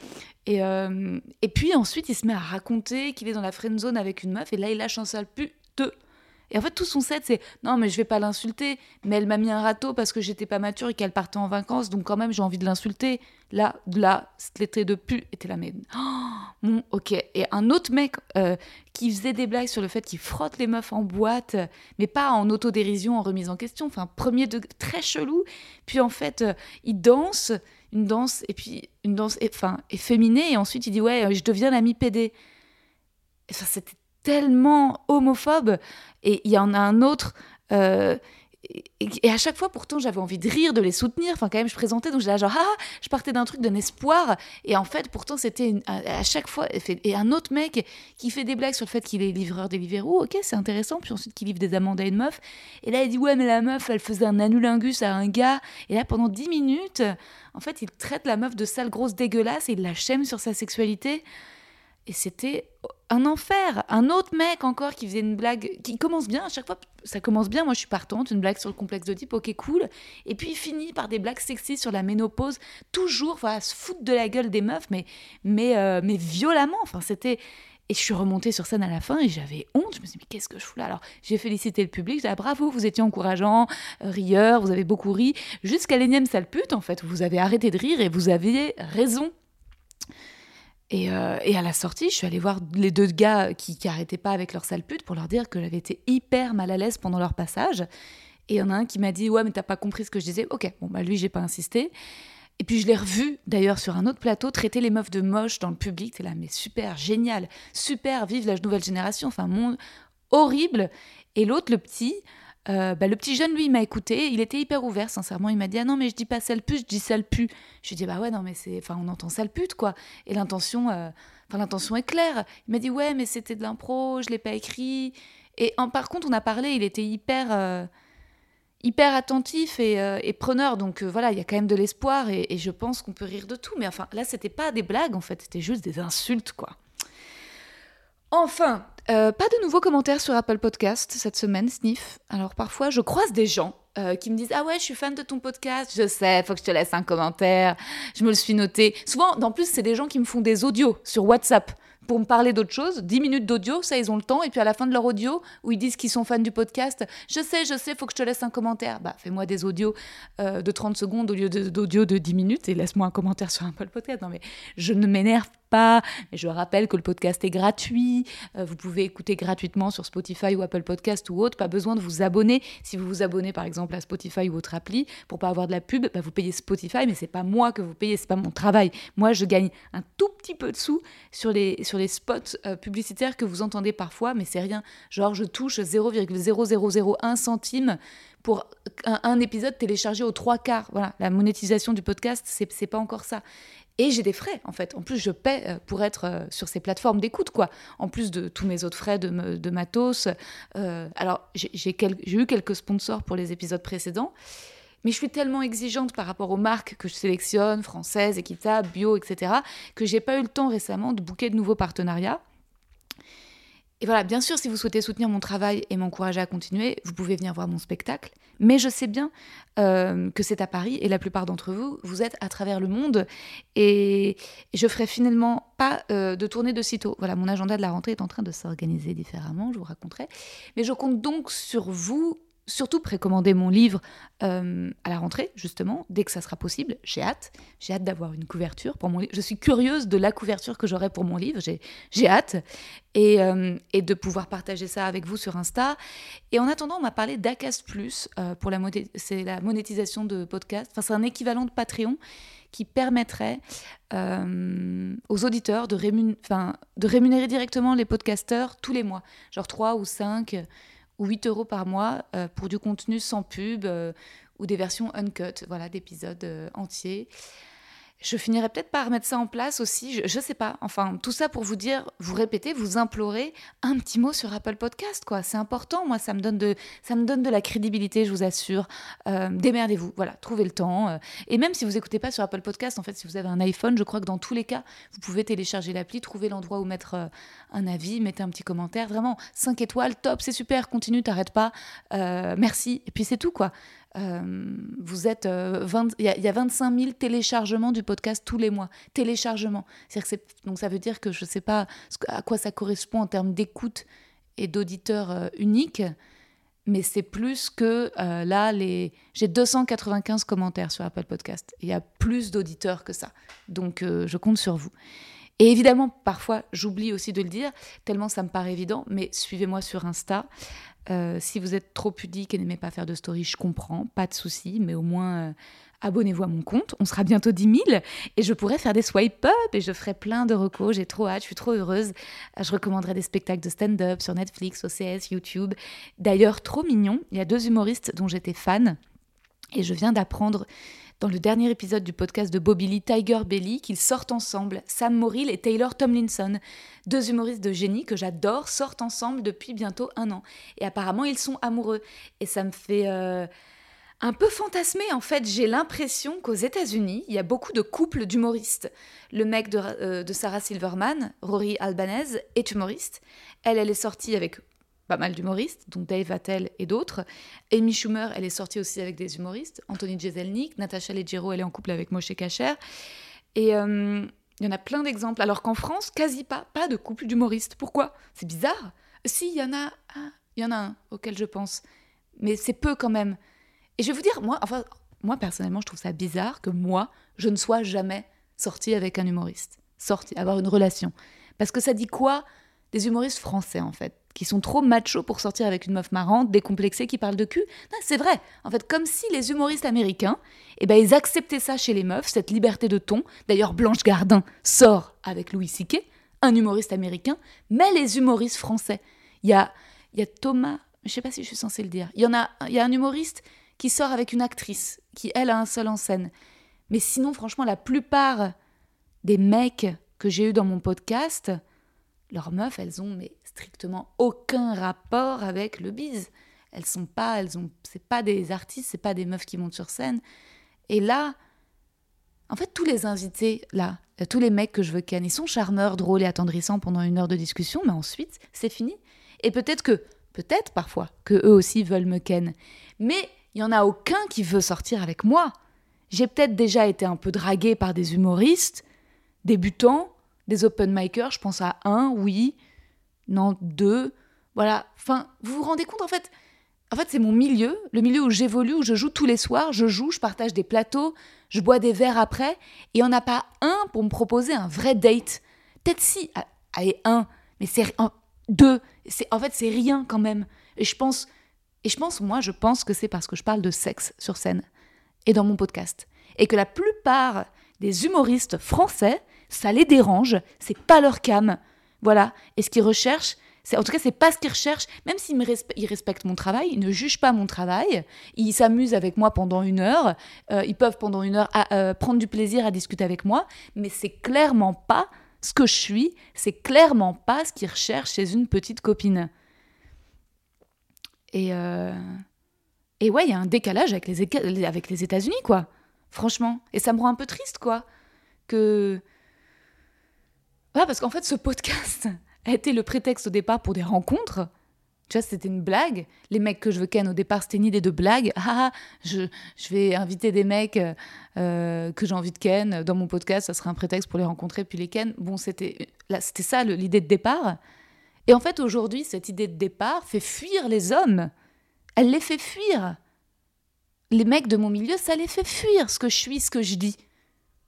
Et, euh, et puis ensuite, il se met à raconter qu'il est dans la friend zone avec une meuf, et là, il lâche un sale pute. Et en fait, tout son set, c'est non, mais je vais pas l'insulter, mais elle m'a mis un râteau parce que j'étais pas mature et qu'elle partait en vacances, donc quand même, j'ai envie de l'insulter. Là, là, traits de pu était la même. Oh, ok. Et un autre mec euh, qui faisait des blagues sur le fait qu'il frotte les meufs en boîte, mais pas en autodérision, en remise en question. Enfin, premier de très chelou. Puis en fait, euh, il danse une danse et puis une danse enfin efféminée et ensuite il dit ouais je deviens l'ami PD enfin c'était tellement homophobe. Et il y en a un autre. Euh, et, à chaque fois, pourtant, j'avais envie de rire, de les soutenir. Enfin, quand même, je présentais, donc j'étais genre, ah, je partais d'un truc, d'un espoir. Et en fait, pourtant, c'était à, chaque fois. Et un autre mec qui fait des blagues sur le fait qu'il est livreur Deliveroo, ok, c'est intéressant. Puis ensuite, qu'il livre des amendes à une meuf. Et là, il dit, ouais, mais la meuf, elle faisait un anulingus à un gars. Et là, pendant 10 minutes, en fait, il traite la meuf de sale grosse dégueulasse et il la chème sur sa sexualité. Et c'était un enfer. Un autre mec encore qui faisait une blague qui commence bien, à chaque fois ça commence bien, moi je suis partante, une blague sur le complexe de type, ok cool. Et puis il finit par des blagues sexy sur la ménopause, toujours, voilà, se foutre de la gueule des meufs, mais, mais, euh, mais violemment. Enfin, c'était. Et je suis remontée sur scène à la fin et j'avais honte. Je me suis dit, mais qu'est-ce que je fous là? Alors, j'ai félicité le public. J'ai dit, ah, bravo, vous étiez encourageant, rieur, vous avez beaucoup ri. Jusqu'à l'énième sale pute, en fait, vous avez arrêté de rire et vous aviez raison. Euh, et, à la sortie, je suis allée voir les deux gars qui, n'arrêtaient pas avec leur sale pute pour leur dire que j'avais été hyper mal à l'aise pendant leur passage. Et il y en a un qui m'a dit Ouais, mais t'as pas compris ce que je disais. Ok, bon, bah lui, j'ai pas insisté. Et puis je l'ai revu d'ailleurs sur un autre plateau traiter les meufs de moche dans le public. C'est là, mais super, génial, super, vive la nouvelle génération. Enfin, monde horrible. Et l'autre, le petit, euh, bah, le petit jeune, lui, m'a écouté. Il était hyper ouvert, sincèrement. Il m'a dit Ah non, mais je dis pas sale pute, je dis sale pu. Je lui ai dit Bah ouais, non, mais c'est. Enfin, on entend sale pute, quoi. Et l'intention, euh, l'intention est claire. Il m'a dit Ouais, mais c'était de l'impro, je l'ai pas écrit. Et en, par contre, on a parlé, il était hyper. Euh, hyper attentif et, preneur, donc voilà, il y a quand même de l'espoir et, et je pense qu'on peut rire de tout. Mais enfin, là, c'était pas des blagues en fait, c'était juste des insultes, quoi. Enfin, euh, pas de nouveaux commentaires sur Apple Podcast cette semaine, Sniff. Alors parfois, je croise des gens euh, qui me disent Ah ouais, je suis fan de ton podcast, je sais, faut que je te laisse un commentaire. Je me le suis noté. Souvent, en plus, c'est des gens qui me font des audios sur WhatsApp pour me parler d'autre chose. 10 minutes d'audio, ça, ils ont le temps. Et puis à la fin de leur audio, où ils disent qu'ils sont fans du podcast, je sais, je sais, faut que je te laisse un commentaire. Bah, fais-moi des audios euh, de 30 secondes au lieu d'audio de, de 10 minutes et laisse-moi un commentaire sur Apple Podcast. Non, mais je ne m'énerve pas, mais je rappelle que le podcast est gratuit. Euh, vous pouvez écouter gratuitement sur Spotify ou Apple Podcast ou autre. Pas besoin de vous abonner. Si vous vous abonnez par exemple à Spotify ou autre appli pour pas avoir de la pub, bah, vous payez Spotify, mais c'est pas moi que vous payez, c'est pas mon travail. Moi, je gagne un tout petit peu de sous sur les, sur les spots euh, publicitaires que vous entendez parfois, mais c'est rien. Genre, je touche 0,0001 centime pour un, épisode téléchargé aux trois quarts. Voilà, la monétisation du podcast, c'est pas encore ça. Et j'ai des frais, en fait. En plus, je paie euh, pour être euh, sur ces plateformes d'écoute, quoi. En plus de tous mes autres frais de, matos. Euh, alors, j'ai eu quelques sponsors pour les épisodes précédents. Mais je suis tellement exigeante par rapport aux marques que je sélectionne, françaises, équitables, bio, etc., que j'ai pas eu le temps récemment de booker de nouveaux partenariats. Et voilà, bien sûr, si vous souhaitez soutenir mon travail et m'encourager à continuer, vous pouvez venir voir mon spectacle. Mais je sais bien euh, que c'est à Paris et la plupart d'entre vous, vous êtes à travers le monde et je ferai finalement pas euh, de tournée de sitôt. Voilà, mon agenda de la rentrée est en train de s'organiser différemment, je vous raconterai. Mais je compte donc sur vous surtout précommander mon livre euh, à la rentrée, justement, dès que ça sera possible. J'ai hâte. J'ai hâte d'avoir une couverture pour mon livre. Je suis curieuse de la couverture que j'aurai pour mon livre. J'ai hâte. Et, euh, et, de pouvoir partager ça avec vous sur Insta. Et en attendant, on m'a parlé d'Acast Plus euh, c'est la monétisation de podcast. Enfin, c'est un équivalent de Patreon qui permettrait aux auditeurs de, de rémunérer directement les podcasteurs tous les mois, genre 3 ou 5 ou 8 euros par mois euh, pour du contenu sans pub euh, ou des versions uncut, voilà, d'épisodes euh, entiers. Je finirai peut-être par mettre ça en place aussi, je, ne sais pas. Enfin, tout ça pour vous dire, vous répétez, vous implorez un petit mot sur Apple Podcast, quoi. C'est important, moi, ça me donne de, ça me donne de la crédibilité, je vous assure. Euh, démerdez-vous, voilà, trouvez le temps. Euh. et même si vous écoutez pas sur Apple Podcast, en fait, si vous avez un iPhone, je crois que dans tous les cas, vous pouvez télécharger l'appli, trouver l'endroit où mettre euh, un avis, mettez un petit commentaire. Vraiment, 5 étoiles, top, c'est super, continue, t'arrêtes pas. merci. Et puis c'est tout, quoi. Euh, vous êtes euh, il y, a 25 000 téléchargements du podcast tous les mois. Téléchargements. donc ça veut dire que je ne sais pas à quoi ça correspond en termes d'écoute et d'auditeurs euh, uniques, mais c'est plus que là, les... j'ai 295 commentaires sur Apple Podcast. Il y a plus d'auditeurs que ça. Donc je compte sur vous. Et évidemment, parfois, j'oublie aussi de le dire, tellement ça me paraît évident, mais suivez-moi sur Insta. Euh, si vous êtes trop pudique et n'aimez pas faire de story, je comprends, pas de souci, mais au moins euh, abonnez-vous à mon compte. On sera bientôt 10 000 et je pourrai faire des swipe up et je ferai plein de recos. J'ai trop hâte, je suis trop heureuse. Je recommanderai des spectacles de stand-up sur Netflix, OCS, YouTube. D'ailleurs, trop mignon, il y a deux humoristes dont j'étais fan et je viens d'apprendre dans le dernier épisode du podcast de Bobby Lee, Tiger Belly, qu'ils sortent ensemble. Sam Morrill et Taylor Tomlinson, deux humoristes de génie que j'adore, sortent ensemble depuis bientôt un an. Et apparemment, ils sont amoureux. Et ça me fait... Euh, un peu fantasmer en fait. J'ai l'impression qu'aux États-Unis, il y a beaucoup de couples d'humoristes. Le mec de, euh, de, Sarah Silverman, Rory Albanese, est humoriste. Elle, elle est sortie avec pas mal d'humoristes, dont Dave Attell et d'autres. Amy Schumer, elle est sortie aussi avec des humoristes. Anthony Jeselnik, Natasha Leggero, elle est en couple avec Moshe Kacher. Et euh, il y en a plein d'exemples. Alors qu'en France, quasi pas, pas de couple d'humoristes. Pourquoi? C'est bizarre. Si, il y en a un, il y en a un auquel je pense. Mais c'est peu quand même. Et je vais vous dire, moi, enfin, moi personnellement, je trouve ça bizarre que moi, je ne sois jamais sortie avec un humoriste. Sortie, avoir une relation. Parce que ça dit quoi des humoristes français, en fait? Qui sont trop machos pour sortir avec une meuf marrante, décomplexée, qui parle de cul. C'est vrai. En fait, comme si les humoristes américains, eh ben, ils acceptaient ça chez les meufs, cette liberté de ton. D'ailleurs, Blanche Gardin sort avec Louis C.K., un humoriste américain, mais les humoristes français. Il y a, y a Thomas, je sais pas si je suis censée le dire, il y, en a, il y a un humoriste qui sort avec une actrice, qui, elle, a un seul en scène. Mais sinon, franchement, la plupart des mecs que j'ai eu dans mon podcast, leurs meufs, elles ont mais strictement aucun rapport avec le bise. Elles sont pas, elles ont, c'est pas des artistes, c'est pas des meufs qui montent sur scène. Et là, en fait, tous les invités là, tous les mecs que je veux ken, ils sont charmeurs, drôles et attendrissants pendant une heure de discussion, mais ensuite, c'est fini. Et peut-être que, peut-être parfois, que eux aussi veulent me ken. Mais il y en a aucun qui veut sortir avec moi. J'ai peut-être déjà été un peu draguée par des humoristes, débutants, des open micers, je pense à un, oui, non, deux. Voilà. Enfin, vous vous rendez compte, en fait, en fait, c'est mon milieu, le milieu où j'évolue, où je joue tous les soirs, je joue, je partage des plateaux, je bois des verres après, et on n'a pas un pour me proposer un vrai date. Peut-être si, allez, un, mais c'est deux. C'est en fait c'est rien quand même. Et je pense, et je pense moi, je pense que c'est parce que je parle de sexe sur scène et dans mon podcast, et que la plupart des humoristes français, ça les dérange, c'est pas leur cam, voilà. Et ce qu'ils recherchent, en tout cas c'est pas ce qu'ils recherchent. Même s'ils respectent mon travail, ils ne jugent pas mon travail, ils s'amusent avec moi pendant une heure, euh, ils peuvent pendant une heure euh, prendre du plaisir à discuter avec moi, mais c'est clairement pas ce que je suis, c'est clairement pas ce qu'ils recherchent chez une petite copine. Et, euh, ouais, il y a un décalage avec les, avec les États-Unis, quoi. Franchement. Et ça me rend un peu triste, quoi. Que. Parce qu'en fait, ce podcast a été le prétexte au départ pour des rencontres. Tu vois, c'était une blague. Les mecs que je veux ken au départ, c'était une idée de blague. Ah, ah, je, je vais inviter des mecs euh, que j'ai envie de ken dans mon podcast. Ça serait un prétexte pour les rencontrer puis les ken. Bon, c'était c'était ça l'idée de départ. Et en fait, aujourd'hui, cette idée de départ fait fuir les hommes. Elle les fait fuir. Les mecs de mon milieu, ça les fait fuir ce que je suis, ce que je dis.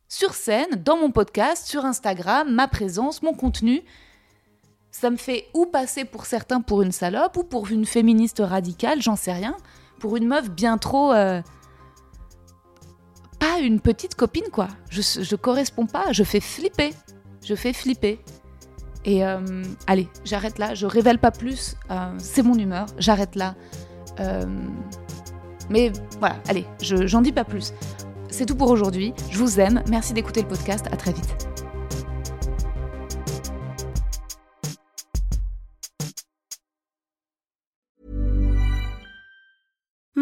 Sur scène, dans mon podcast, sur Instagram, ma présence, mon contenu ça me fait ou passer pour certains pour une salope ou pour une féministe radicale, j'en sais rien, pour une meuf bien trop... Euh, pas une petite copine, quoi. Je, je corresponds pas, je fais flipper. Je fais flipper. Et euh, allez, j'arrête là, je révèle pas plus, euh, c'est mon humeur, j'arrête là. mais voilà, allez, j'en dis pas plus. C'est tout pour aujourd'hui, je vous aime, merci d'écouter le podcast, à très vite.